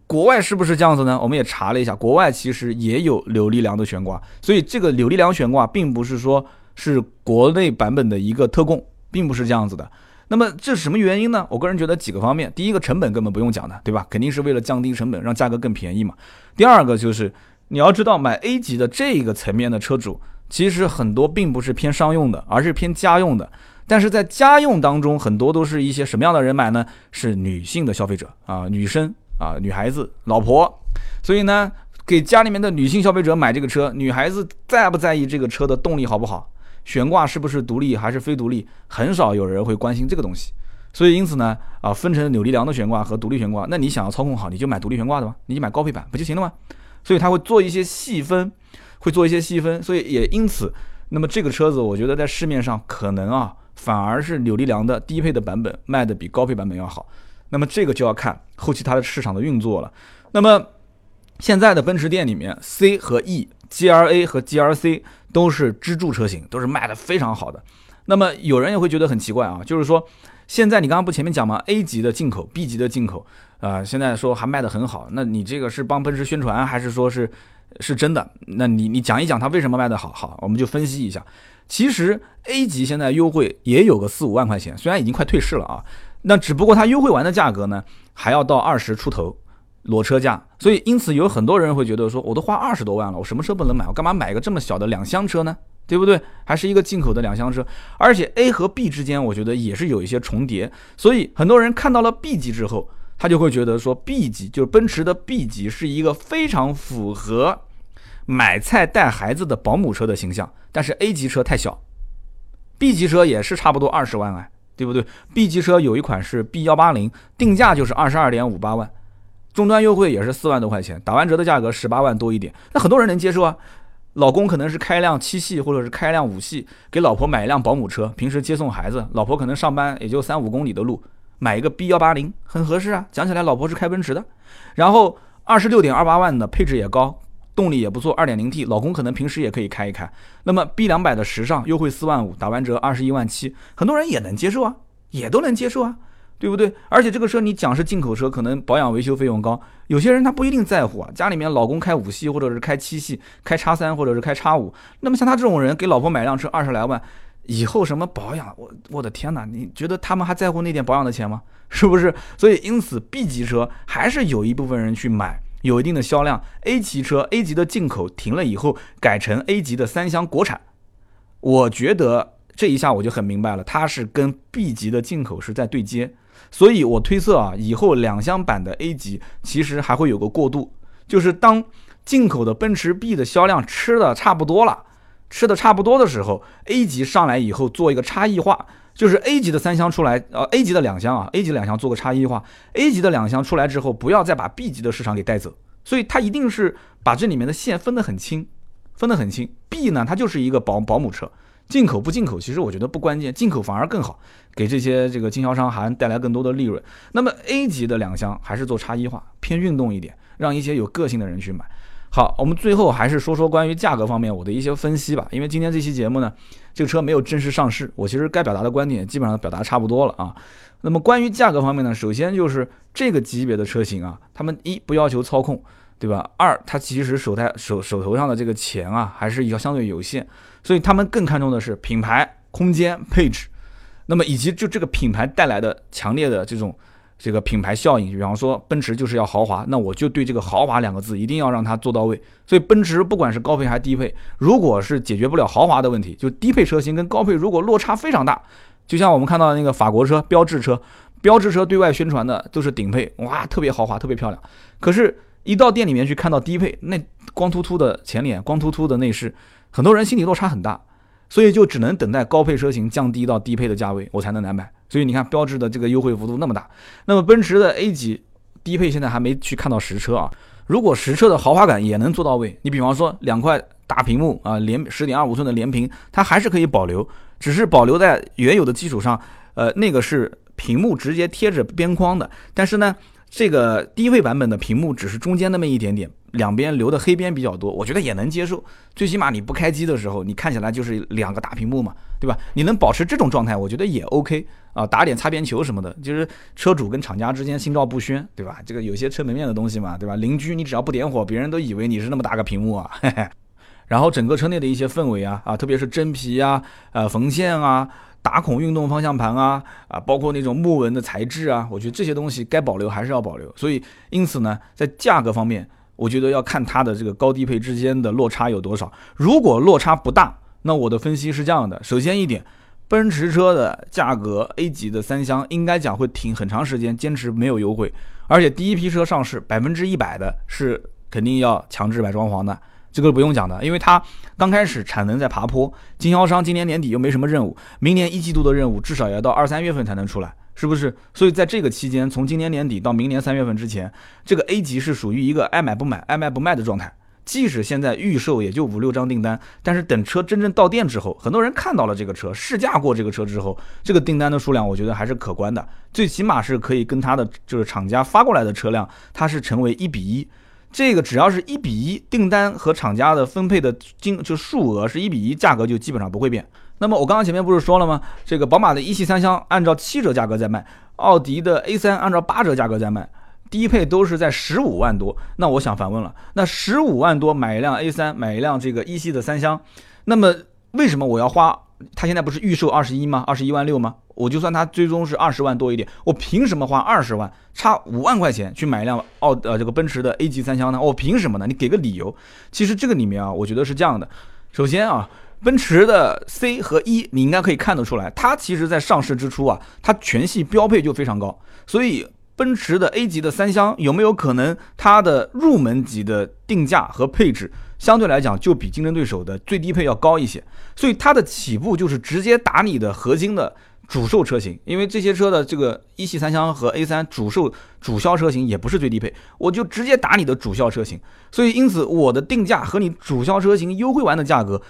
国外是不是这样子呢？我们也查了一下，国外其实也有扭力梁的悬挂，所以这个扭力梁悬挂并不是说是国内版本的一个特供，并不是这样子的。那么这是什么原因呢？我个人觉得几个方面，第一个成本根本不用讲的，对吧？肯定是为了降低成本，让价格更便宜嘛。第二个就是你要知道，买 A 级的这个层面的车主，其实很多并不是偏商用的，而是偏家用的。但是在家用当中，很多都是一些什么样的人买呢？是女性的消费者啊，女生。啊，女孩子、老婆，所以呢，给家里面的女性消费者买这个车，女孩子在不在意这个车的动力好不好，悬挂是不是独立还是非独立，很少有人会关心这个东西。所以因此呢，啊，分成扭力梁的悬挂和独立悬挂，那你想要操控好，你就买独立悬挂的嘛，你就买高配版不就行了吗？所以他会做一些细分，会做一些细分，所以也因此，那么这个车子我觉得在市面上可能啊，反而是扭力梁的低配的版本卖的比高配版本要好。那么这个就要看后期它的市场的运作了。那么现在的奔驰店里面，C 和 E、GLA 和 G R C 都是支柱车型，都是卖的非常好的。那么有人也会觉得很奇怪啊，就是说现在你刚刚不前面讲吗？A 级的进口、B 级的进口啊，现在说还卖的很好，那你这个是帮奔驰宣传，还是说是是真的？那你你讲一讲它为什么卖的好？好，我们就分析一下。其实 A 级现在优惠也有个四五万块钱，虽然已经快退市了啊。那只不过它优惠完的价格呢，还要到二十出头，裸车价。所以因此有很多人会觉得说，我都花二十多万了，我什么车不能买？我干嘛买一个这么小的两厢车呢？对不对？还是一个进口的两厢车，而且 A 和 B 之间，我觉得也是有一些重叠。所以很多人看到了 B 级之后，他就会觉得说，B 级就是奔驰的 B 级是一个非常符合买菜带孩子的保姆车的形象。但是 A 级车太小，B 级车也是差不多二十万哎。对不对？B 级车有一款是 B 幺八零，定价就是二十二点五八万，终端优惠也是四万多块钱，打完折的价格十八万多一点。那很多人能接受啊。老公可能是开一辆七系或者是开一辆五系，给老婆买一辆保姆车，平时接送孩子，老婆可能上班也就三五公里的路，买一个 B 幺八零很合适啊。讲起来，老婆是开奔驰的，然后二十六点二八万的配置也高。动力也不错，二点零 T，老公可能平时也可以开一开。那么 B 两百的时尚优惠四万五，打完折二十一万七，很多人也能接受啊，也都能接受啊，对不对？而且这个车你讲是进口车，可能保养维修费用高，有些人他不一定在乎啊。家里面老公开五系或者是开七系，开叉三或者是开叉五，那么像他这种人给老婆买辆车二十来万，以后什么保养，我我的天哪，你觉得他们还在乎那点保养的钱吗？是不是？所以因此 B 级车还是有一部分人去买。有一定的销量，A 级车 A 级的进口停了以后，改成 A 级的三厢国产，我觉得这一下我就很明白了，它是跟 B 级的进口是在对接，所以我推测啊，以后两厢版的 A 级其实还会有个过渡，就是当进口的奔驰 B 的销量吃的差不多了，吃的差不多的时候，A 级上来以后做一个差异化。就是 A 级的三厢出来，呃，A 级的两厢啊，A 级两厢做个差异化，A 级的两厢出来之后，不要再把 B 级的市场给带走，所以它一定是把这里面的线分得很清，分得很清。B 呢，它就是一个保保姆车，进口不进口，其实我觉得不关键，进口反而更好，给这些这个经销商还带来更多的利润。那么 A 级的两厢还是做差异化，偏运动一点，让一些有个性的人去买。好，我们最后还是说说关于价格方面我的一些分析吧。因为今天这期节目呢，这个车没有正式上市，我其实该表达的观点基本上表达差不多了啊。那么关于价格方面呢，首先就是这个级别的车型啊，他们一不要求操控，对吧？二，它其实手台手手头上的这个钱啊，还是要相对有限，所以他们更看重的是品牌、空间、配置，那么以及就这个品牌带来的强烈的这种。这个品牌效应，比方说奔驰就是要豪华，那我就对这个豪华两个字一定要让它做到位。所以奔驰不管是高配还是低配，如果是解决不了豪华的问题，就低配车型跟高配如果落差非常大，就像我们看到的那个法国车标志车，标志车对外宣传的都是顶配，哇，特别豪华，特别漂亮。可是，一到店里面去看到低配，那光秃秃的前脸，光秃秃的内饰，很多人心里落差很大。所以就只能等待高配车型降低到低配的价位，我才能来买。所以你看，标志的这个优惠幅度那么大。那么奔驰的 A 级低配现在还没去看到实车啊。如果实车的豪华感也能做到位，你比方说两块大屏幕啊，连十点二五寸的连屏，它还是可以保留，只是保留在原有的基础上。呃，那个是屏幕直接贴着边框的，但是呢，这个低配版本的屏幕只是中间那么一点点。两边留的黑边比较多，我觉得也能接受。最起码你不开机的时候，你看起来就是两个大屏幕嘛，对吧？你能保持这种状态，我觉得也 OK 啊。打点擦边球什么的，就是车主跟厂家之间心照不宣，对吧？这个有些车门面的东西嘛，对吧？邻居你只要不点火，别人都以为你是那么大个屏幕啊。嘿嘿然后整个车内的一些氛围啊啊，特别是真皮啊、呃缝线啊、打孔运动方向盘啊啊，包括那种木纹的材质啊，我觉得这些东西该保留还是要保留。所以因此呢，在价格方面。我觉得要看它的这个高低配之间的落差有多少。如果落差不大，那我的分析是这样的：首先一点，奔驰车的价格 A 级的三厢应该讲会挺很长时间，坚持没有优惠，而且第一批车上市百分之一百的是肯定要强制买装潢的，这个不用讲的，因为它刚开始产能在爬坡，经销商今年年底又没什么任务，明年一季度的任务至少要到二三月份才能出来。是不是？所以在这个期间，从今年年底到明年三月份之前，这个 A 级是属于一个爱买不买、爱卖不卖的状态。即使现在预售也就五六张订单，但是等车真正到店之后，很多人看到了这个车，试驾过这个车之后，这个订单的数量，我觉得还是可观的。最起码是可以跟它的就是厂家发过来的车辆，它是成为一比一。这个只要是一比一，订单和厂家的分配的金就数额是一比一，价格就基本上不会变。那么我刚刚前面不是说了吗？这个宝马的一系三厢按照七折价格在卖，奥迪的 A 三按照八折价格在卖，低配都是在十五万多。那我想反问了，那十五万多买一辆 A 三，买一辆这个一系的三厢，那么为什么我要花？它现在不是预售二十一吗？二十一万六吗？我就算它最终是二十万多一点，我凭什么花二十万，差五万块钱去买一辆奥呃这个奔驰的 A 级三厢呢？我凭什么呢？你给个理由。其实这个里面啊，我觉得是这样的，首先啊。奔驰的 C 和 E，你应该可以看得出来，它其实在上市之初啊，它全系标配就非常高。所以奔驰的 A 级的三厢有没有可能它的入门级的定价和配置相对来讲就比竞争对手的最低配要高一些？所以它的起步就是直接打你的核心的主售车型，因为这些车的这个一系三厢和 A 三主售主销车型也不是最低配，我就直接打你的主销车型。所以因此我的定价和你主销车型优惠完的价格。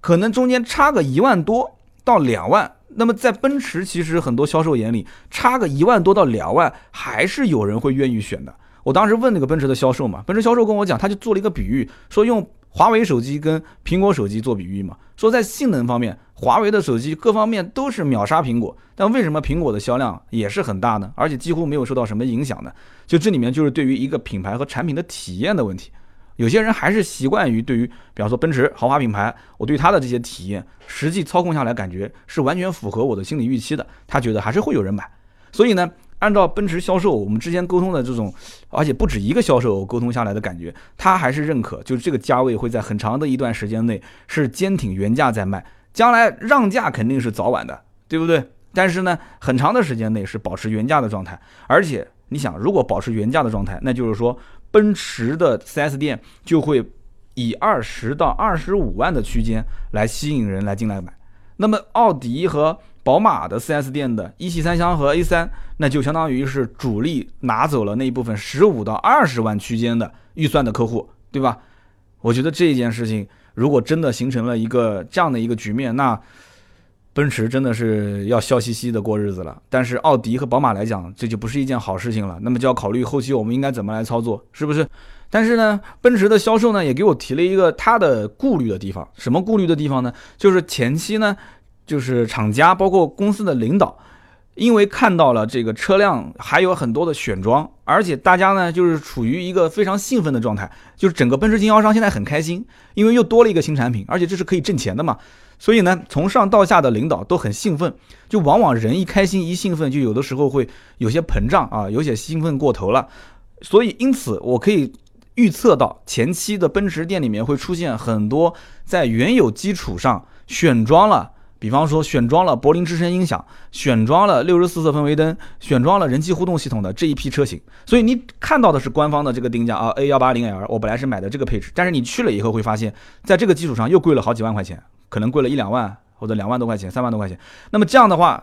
可能中间差个一万多到两万，那么在奔驰其实很多销售眼里，差个一万多到两万还是有人会愿意选的。我当时问那个奔驰的销售嘛，奔驰销售跟我讲，他就做了一个比喻，说用华为手机跟苹果手机做比喻嘛，说在性能方面，华为的手机各方面都是秒杀苹果，但为什么苹果的销量也是很大呢？而且几乎没有受到什么影响呢？就这里面就是对于一个品牌和产品的体验的问题。有些人还是习惯于对于，比方说奔驰豪华品牌，我对它的这些体验，实际操控下来感觉是完全符合我的心理预期的，他觉得还是会有人买。所以呢，按照奔驰销售我们之间沟通的这种，而且不止一个销售沟通下来的感觉，他还是认可，就是这个价位会在很长的一段时间内是坚挺原价在卖，将来让价肯定是早晚的，对不对？但是呢，很长的时间内是保持原价的状态，而且你想，如果保持原价的状态，那就是说。奔驰的 4S 店就会以二十到二十五万的区间来吸引人来进来买，那么奥迪和宝马的 4S 店的一系三厢和 A3，那就相当于是主力拿走了那一部分十五到二十万区间的预算的客户，对吧？我觉得这件事情如果真的形成了一个这样的一个局面，那奔驰真的是要笑嘻嘻的过日子了。但是奥迪和宝马来讲，这就不是一件好事情了。那么就要考虑后期我们应该怎么来操作，是不是？但是呢，奔驰的销售呢也给我提了一个他的顾虑的地方。什么顾虑的地方呢？就是前期呢，就是厂家包括公司的领导。因为看到了这个车辆还有很多的选装，而且大家呢就是处于一个非常兴奋的状态，就是整个奔驰经销商现在很开心，因为又多了一个新产品，而且这是可以挣钱的嘛。所以呢，从上到下的领导都很兴奋，就往往人一开心一兴奋，就有的时候会有些膨胀啊，有些兴奋过头了。所以因此，我可以预测到前期的奔驰店里面会出现很多在原有基础上选装了。比方说选装了柏林之声音响，选装了六十四色氛围灯，选装了人机互动系统的这一批车型，所以你看到的是官方的这个定价啊，A 幺八零 L，我本来是买的这个配置，但是你去了以后会发现，在这个基础上又贵了好几万块钱，可能贵了一两万或者两万多块钱，三万多块钱。那么这样的话，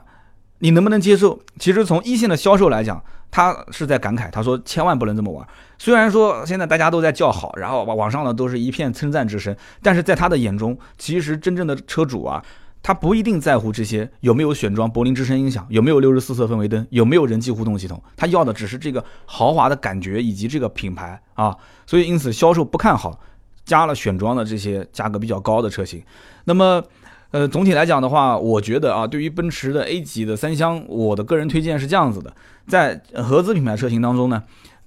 你能不能接受？其实从一线的销售来讲，他是在感慨，他说千万不能这么玩。虽然说现在大家都在叫好，然后网上呢都是一片称赞之声，但是在他的眼中，其实真正的车主啊。他不一定在乎这些有没有选装柏林之声音响，有没有六十四色氛围灯，有没有人机互动系统，他要的只是这个豪华的感觉以及这个品牌啊，所以因此销售不看好加了选装的这些价格比较高的车型。那么，呃，总体来讲的话，我觉得啊，对于奔驰的 A 级的三厢，我的个人推荐是这样子的，在合资品牌车型当中呢，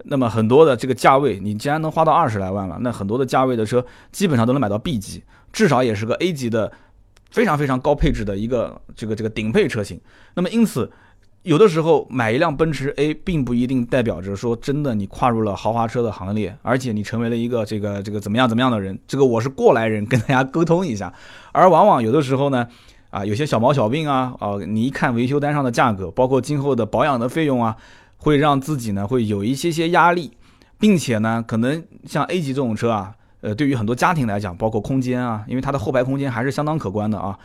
那么很多的这个价位，你既然能花到二十来万了，那很多的价位的车基本上都能买到 B 级，至少也是个 A 级的。非常非常高配置的一个这个这个顶配车型，那么因此，有的时候买一辆奔驰 A 并不一定代表着说真的你跨入了豪华车的行列，而且你成为了一个这个这个怎么样怎么样的人。这个我是过来人，跟大家沟通一下。而往往有的时候呢，啊有些小毛小病啊，啊你一看维修单上的价格，包括今后的保养的费用啊，会让自己呢会有一些些压力，并且呢可能像 A 级这种车啊。呃，对于很多家庭来讲，包括空间啊，因为它的后排空间还是相当可观的啊。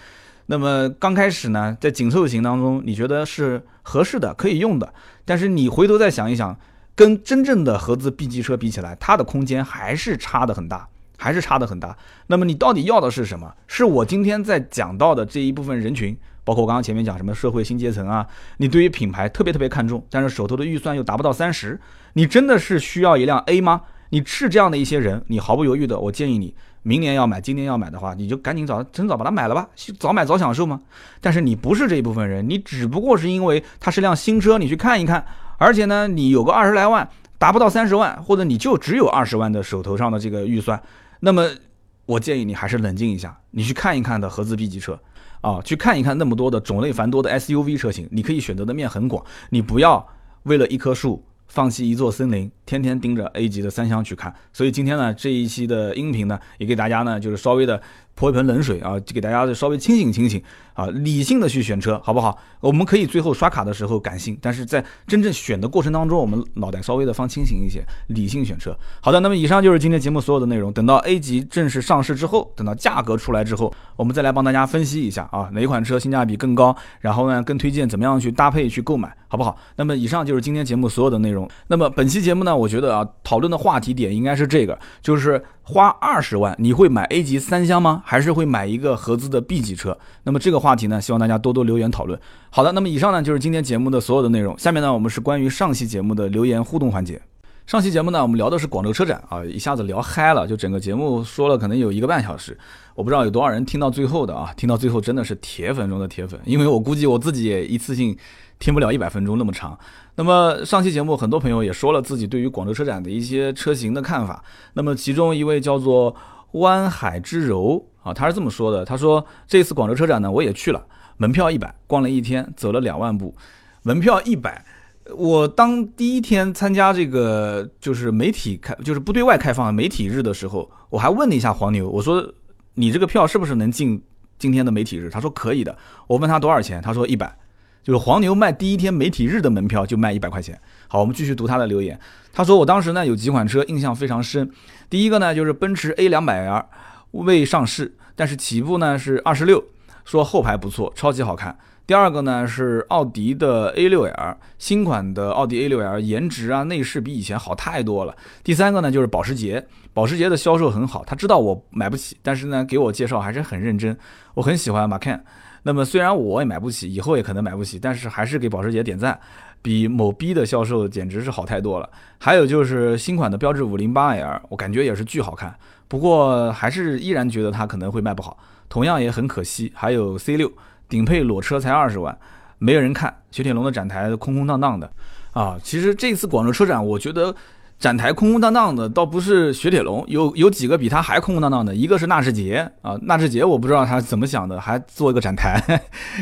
那么刚开始呢，在紧凑型当中，你觉得是合适的，可以用的。但是你回头再想一想，跟真正的合资 B 级车比起来，它的空间还是差的很大，还是差的很大。那么你到底要的是什么？是我今天在讲到的这一部分人群，包括我刚刚前面讲什么社会新阶层啊，你对于品牌特别特别看重，但是手头的预算又达不到三十，你真的是需要一辆 A 吗？你是这样的一些人，你毫不犹豫的，我建议你明年要买，今年要买的话，你就赶紧早趁早把它买了吧，早买早享受嘛。但是你不是这一部分人，你只不过是因为它是辆新车，你去看一看，而且呢，你有个二十来万，达不到三十万，或者你就只有二十万的手头上的这个预算，那么我建议你还是冷静一下，你去看一看的合资 B 级车，啊，去看一看那么多的种类繁多的 SUV 车型，你可以选择的面很广，你不要为了一棵树。放弃一座森林，天天盯着 A 级的三厢去看。所以今天呢，这一期的音频呢，也给大家呢，就是稍微的泼一盆冷水啊，就给大家稍微清醒清醒啊，理性的去选车，好不好？我们可以最后刷卡的时候感性，但是在真正选的过程当中，我们脑袋稍微的放清醒一些，理性选车。好的，那么以上就是今天节目所有的内容。等到 A 级正式上市之后，等到价格出来之后，我们再来帮大家分析一下啊，哪款车性价比更高，然后呢，更推荐怎么样去搭配去购买。好不好？那么以上就是今天节目所有的内容。那么本期节目呢，我觉得啊，讨论的话题点应该是这个，就是花二十万，你会买 A 级三厢吗？还是会买一个合资的 B 级车？那么这个话题呢，希望大家多多留言讨论。好的，那么以上呢就是今天节目的所有的内容。下面呢，我们是关于上期节目的留言互动环节。上期节目呢，我们聊的是广州车展啊，一下子聊嗨了，就整个节目说了可能有一个半小时，我不知道有多少人听到最后的啊，听到最后真的是铁粉中的铁粉，因为我估计我自己也一次性。听不了一百分钟那么长。那么上期节目，很多朋友也说了自己对于广州车展的一些车型的看法。那么其中一位叫做湾海之柔啊，他是这么说的：他说这次广州车展呢，我也去了，门票一百，逛了一天，走了两万步。门票一百，我当第一天参加这个就是媒体开，就是不对外开放媒体日的时候，我还问了一下黄牛，我说你这个票是不是能进今天的媒体日？他说可以的。我问他多少钱，他说一百。就是黄牛卖第一天媒体日的门票就卖一百块钱。好，我们继续读他的留言。他说我当时呢有几款车印象非常深。第一个呢就是奔驰 A 两百 L 未上市，但是起步呢是二十六，说后排不错，超级好看。第二个呢是奥迪的 A 六 L，新款的奥迪 A 六 L 颜值啊内饰比以前好太多了。第三个呢就是保时捷，保时捷的销售很好，他知道我买不起，但是呢给我介绍还是很认真，我很喜欢 Macan。那么虽然我也买不起，以后也可能买不起，但是还是给保时捷点赞，比某 B 的销售简直是好太多了。还有就是新款的标致五零八 L，我感觉也是巨好看，不过还是依然觉得它可能会卖不好，同样也很可惜。还有 C 六顶配裸车才二十万，没有人看，雪铁龙的展台空空荡荡的啊。其实这次广州车展，我觉得。展台空空荡荡的，倒不是雪铁龙，有有几个比它还空空荡荡的，一个是纳智捷啊，纳 智捷我不知道他怎么想的，还做一个展台，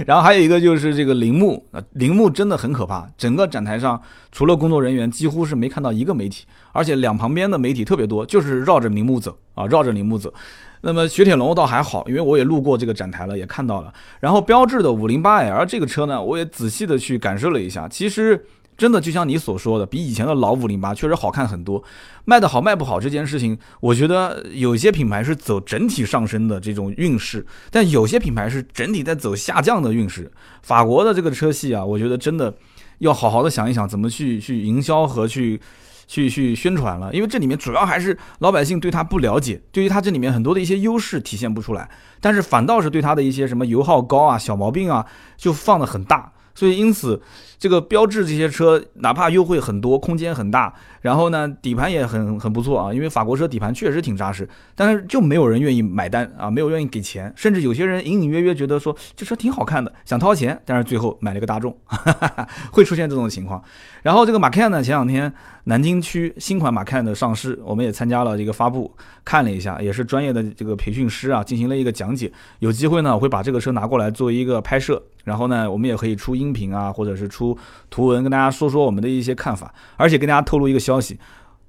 然后还有一个就是这个铃木啊，铃木真的很可怕，整个展台上除了工作人员，几乎是没看到一个媒体，而且两旁边的媒体特别多，就是绕着铃木走啊，绕着铃木走。那么雪铁龙倒还好，因为我也路过这个展台了，也看到了。然后标致的五零八 L 这个车呢，我也仔细的去感受了一下，其实。真的就像你所说的，比以前的老五零八确实好看很多。卖的好卖不好这件事情，我觉得有些品牌是走整体上升的这种运势，但有些品牌是整体在走下降的运势。法国的这个车系啊，我觉得真的要好好的想一想怎么去去营销和去去去宣传了，因为这里面主要还是老百姓对它不了解，对于它这里面很多的一些优势体现不出来，但是反倒是对它的一些什么油耗高啊、小毛病啊，就放的很大。所以，因此，这个标志这些车，哪怕优惠很多，空间很大，然后呢，底盘也很很不错啊。因为法国车底盘确实挺扎实，但是就没有人愿意买单啊，没有愿意给钱，甚至有些人隐隐约约觉得说这车挺好看的，想掏钱，但是最后买了个大众，哈哈哈会出现这种情况。然后这个马 can 呢，前两天南京区新款马 can 的上市，我们也参加了这个发布，看了一下，也是专业的这个培训师啊，进行了一个讲解。有机会呢，我会把这个车拿过来做一个拍摄。然后呢，我们也可以出音频啊，或者是出图文，跟大家说说我们的一些看法。而且跟大家透露一个消消息，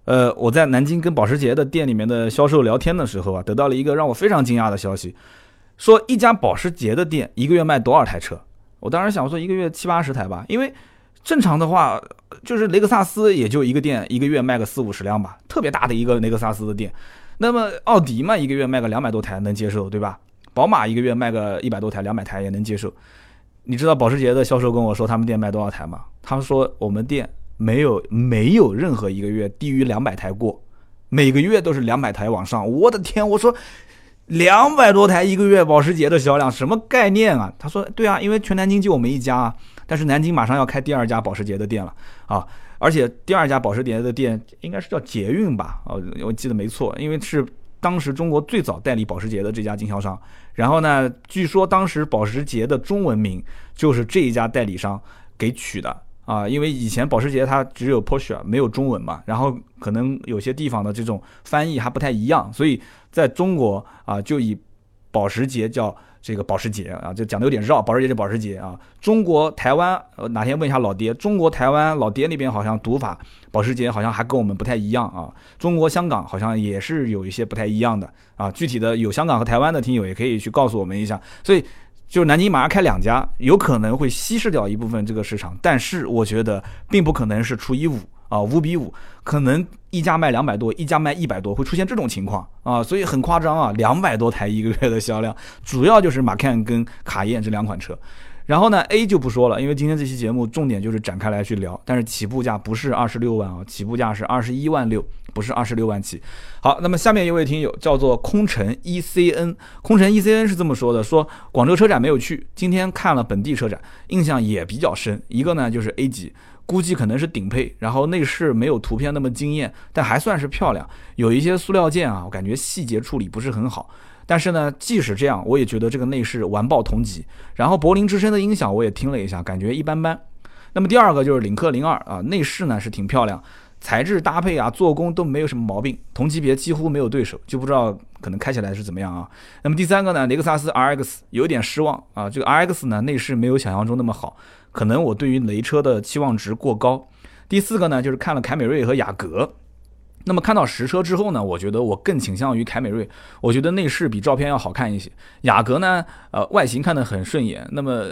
呃，我在南京跟保时捷的店里面的销售聊天的时候啊，得到了一个让我非常惊讶的消息，说一家保时捷的店一个月卖多少台车？我当时想说一个月七八十台吧，因为正常的话就是雷克萨斯也就一个店一个月卖个四五十辆吧，特别大的一个雷克萨斯的店。那么奥迪嘛，一个月卖个两百多台能接受，对吧？宝马一个月卖个一百多台、两百台也能接受。你知道保时捷的销售跟我说他们店卖多少台吗？他们说我们店没有没有任何一个月低于两百台过，每个月都是两百台往上。我的天，我说两百多台一个月保时捷的销量什么概念啊？他说对啊，因为全南京就我们一家啊，但是南京马上要开第二家保时捷的店了啊，而且第二家保时捷的店应该是叫捷运吧？哦，我记得没错，因为是。当时中国最早代理保时捷的这家经销商，然后呢，据说当时保时捷的中文名就是这一家代理商给取的啊，因为以前保时捷它只有 Porsche 没有中文嘛，然后可能有些地方的这种翻译还不太一样，所以在中国啊就以保时捷叫。这个保时捷啊，就讲的有点绕。保时捷就保时捷啊，中国台湾，呃，哪天问一下老爹，中国台湾老爹那边好像读法，保时捷好像还跟我们不太一样啊。中国香港好像也是有一些不太一样的啊。具体的有香港和台湾的听友也可以去告诉我们一下。所以，就南京马上开两家，有可能会稀释掉一部分这个市场，但是我觉得并不可能是除以五。啊，五比五，可能一家卖两百多，一家卖一百多，会出现这种情况啊，所以很夸张啊，两百多台一个月的销量，主要就是马 can 跟卡宴这两款车。然后呢，A 就不说了，因为今天这期节目重点就是展开来去聊，但是起步价不是二十六万啊，起步价是二十一万六，不是二十六万起。好，那么下面一位听友叫做空城 E C N，空城 E C N 是这么说的，说广州车展没有去，今天看了本地车展，印象也比较深，一个呢就是 A 级。估计可能是顶配，然后内饰没有图片那么惊艳，但还算是漂亮。有一些塑料件啊，我感觉细节处理不是很好。但是呢，即使这样，我也觉得这个内饰完爆同级。然后柏林之声的音响我也听了一下，感觉一般般。那么第二个就是领克零二啊，内饰呢是挺漂亮，材质搭配啊、做工都没有什么毛病，同级别几乎没有对手，就不知道可能开起来是怎么样啊。那么第三个呢，雷克萨斯 RX 有点失望啊，这个 RX 呢内饰没有想象中那么好。可能我对于雷车的期望值过高。第四个呢，就是看了凯美瑞和雅阁。那么看到实车之后呢，我觉得我更倾向于凯美瑞。我觉得内饰比照片要好看一些。雅阁呢，呃，外形看得很顺眼，那么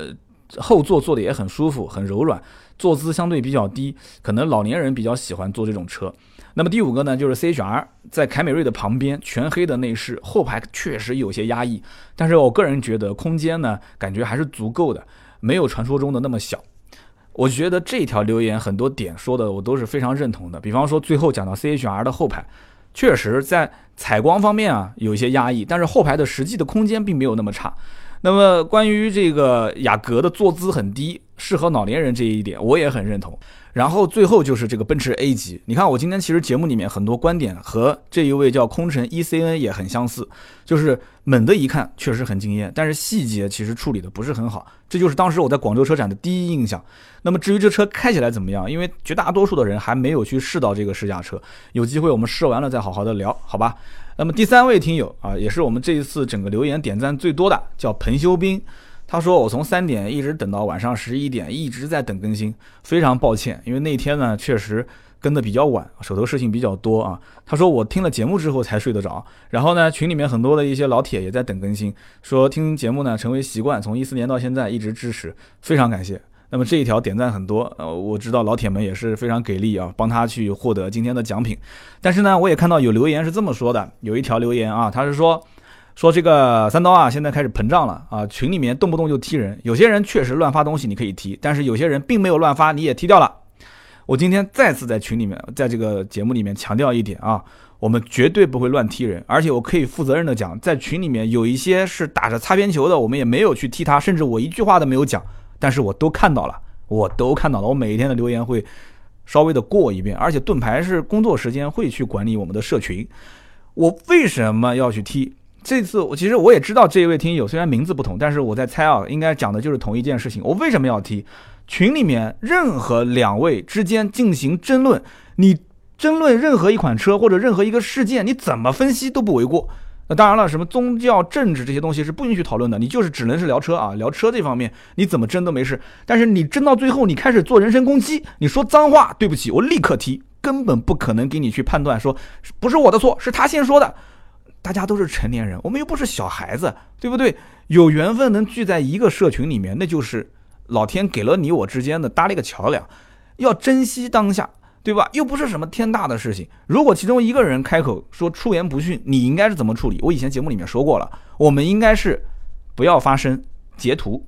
后座坐的也很舒服，很柔软，坐姿相对比较低，可能老年人比较喜欢坐这种车。那么第五个呢，就是 CHR 在凯美瑞的旁边，全黑的内饰，后排确实有些压抑，但是我个人觉得空间呢，感觉还是足够的。没有传说中的那么小，我觉得这条留言很多点说的我都是非常认同的。比方说最后讲到 CHR 的后排，确实在采光方面啊有一些压抑，但是后排的实际的空间并没有那么差。那么关于这个雅阁的坐姿很低，适合老年人这一点，我也很认同。然后最后就是这个奔驰 A 级，你看我今天其实节目里面很多观点和这一位叫空乘 E C N 也很相似，就是猛的一看确实很惊艳，但是细节其实处理的不是很好，这就是当时我在广州车展的第一印象。那么至于这车开起来怎么样，因为绝大多数的人还没有去试到这个试驾车，有机会我们试完了再好好的聊，好吧？那么第三位听友啊，也是我们这一次整个留言点赞最多的，叫彭修斌。他说：“我从三点一直等到晚上十一点，一直在等更新，非常抱歉，因为那天呢确实跟的比较晚，手头事情比较多啊。”他说：“我听了节目之后才睡得着。”然后呢，群里面很多的一些老铁也在等更新，说听节目呢成为习惯，从一四年到现在一直支持，非常感谢。那么这一条点赞很多，呃，我知道老铁们也是非常给力啊，帮他去获得今天的奖品。但是呢，我也看到有留言是这么说的，有一条留言啊，他是说。说这个三刀啊，现在开始膨胀了啊！群里面动不动就踢人，有些人确实乱发东西，你可以踢，但是有些人并没有乱发，你也踢掉了。我今天再次在群里面，在这个节目里面强调一点啊，我们绝对不会乱踢人，而且我可以负责任的讲，在群里面有一些是打着擦边球的，我们也没有去踢他，甚至我一句话都没有讲，但是我都看到了，我都看到了，我每一天的留言会稍微的过一遍，而且盾牌是工作时间会去管理我们的社群，我为什么要去踢？这次我其实我也知道这一位听友虽然名字不同，但是我在猜啊，应该讲的就是同一件事情。我为什么要踢？群里面任何两位之间进行争论，你争论任何一款车或者任何一个事件，你怎么分析都不为过。那当然了，什么宗教、政治这些东西是不允许讨论的，你就是只能是聊车啊，聊车这方面你怎么争都没事。但是你争到最后，你开始做人身攻击，你说脏话，对不起，我立刻踢，根本不可能给你去判断说不是我的错，是他先说的。大家都是成年人，我们又不是小孩子，对不对？有缘分能聚在一个社群里面，那就是老天给了你我之间的搭了一个桥梁，要珍惜当下，对吧？又不是什么天大的事情。如果其中一个人开口说出言不逊，你应该是怎么处理？我以前节目里面说过了，我们应该是不要发声，截图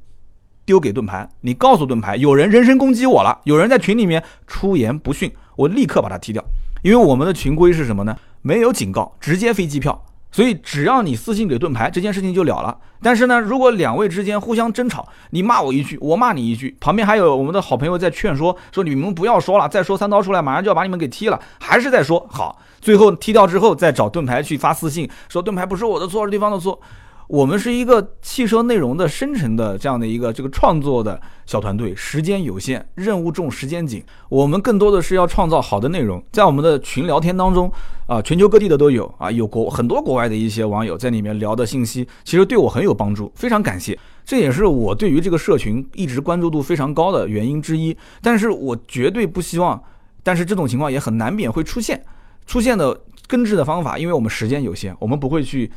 丢给盾牌，你告诉盾牌有人人身攻击我了，有人在群里面出言不逊，我立刻把他踢掉，因为我们的群规是什么呢？没有警告，直接飞机票。所以只要你私信给盾牌，这件事情就了了。但是呢，如果两位之间互相争吵，你骂我一句，我骂你一句，旁边还有我们的好朋友在劝说，说你们不要说了，再说三刀出来，马上就要把你们给踢了，还是在说好，最后踢掉之后再找盾牌去发私信，说盾牌不是我的错，是对方的错。我们是一个汽车内容的生成的这样的一个这个创作的小团队，时间有限，任务重，时间紧。我们更多的是要创造好的内容，在我们的群聊天当中，啊，全球各地的都有啊，有国很多国外的一些网友在里面聊的信息，其实对我很有帮助，非常感谢。这也是我对于这个社群一直关注度非常高的原因之一。但是我绝对不希望，但是这种情况也很难免会出现，出现的根治的方法，因为我们时间有限，我们不会去。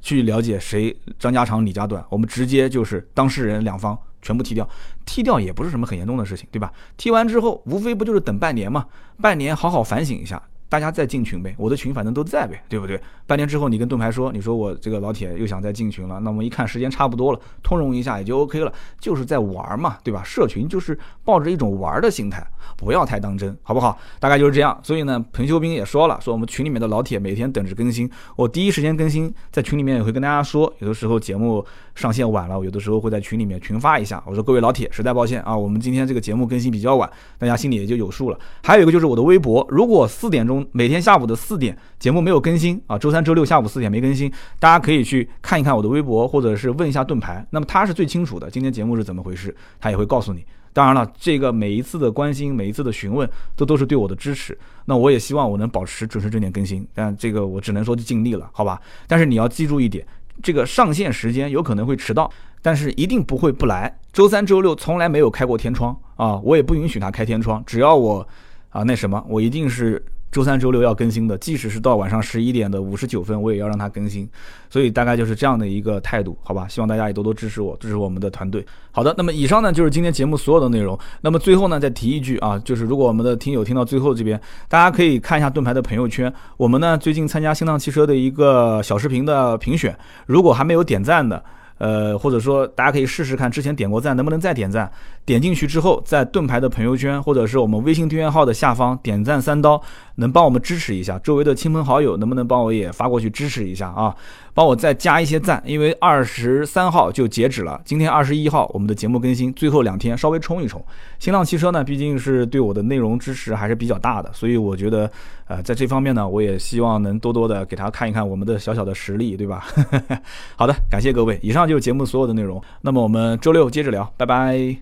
去了解谁张家长李家短，我们直接就是当事人两方全部踢掉，踢掉也不是什么很严重的事情，对吧？踢完之后，无非不就是等半年嘛，半年好好反省一下。大家再进群呗，我的群反正都在呗，对不对？半年之后你跟盾牌说，你说我这个老铁又想再进群了，那我们一看时间差不多了，通融一下也就 OK 了，就是在玩嘛，对吧？社群就是抱着一种玩的心态，不要太当真，好不好？大概就是这样。所以呢，彭修兵也说了，说我们群里面的老铁每天等着更新，我第一时间更新，在群里面也会跟大家说，有的时候节目上线晚了，我有的时候会在群里面群发一下，我说各位老铁，实在抱歉啊，我们今天这个节目更新比较晚，大家心里也就有数了。还有一个就是我的微博，如果四点钟每天下午的四点节目没有更新啊，周三、周六下午四点没更新，大家可以去看一看我的微博，或者是问一下盾牌，那么他是最清楚的，今天节目是怎么回事，他也会告诉你。当然了，这个每一次的关心，每一次的询问，这都是对我的支持。那我也希望我能保持准时准点更新，但这个我只能说尽力了，好吧？但是你要记住一点，这个上线时间有可能会迟到，但是一定不会不来。周三、周六从来没有开过天窗啊，我也不允许他开天窗，只要我啊那什么，我一定是。周三、周六要更新的，即使是到晚上十一点的五十九分，我也要让它更新。所以大概就是这样的一个态度，好吧？希望大家也多多支持我，支持我们的团队。好的，那么以上呢就是今天节目所有的内容。那么最后呢再提一句啊，就是如果我们的听友听到最后这边，大家可以看一下盾牌的朋友圈。我们呢最近参加新浪汽车的一个小视频的评选，如果还没有点赞的。呃，或者说大家可以试试看，之前点过赞能不能再点赞？点进去之后，在盾牌的朋友圈或者是我们微信订阅号的下方点赞三刀，能帮我们支持一下。周围的亲朋好友能不能帮我也发过去支持一下啊？帮我再加一些赞，因为二十三号就截止了，今天二十一号我们的节目更新，最后两天稍微冲一冲。新浪汽车呢，毕竟是对我的内容支持还是比较大的，所以我觉得，呃，在这方面呢，我也希望能多多的给他看一看我们的小小的实力，对吧？好的，感谢各位，以上就是节目所有的内容。那么我们周六接着聊，拜拜。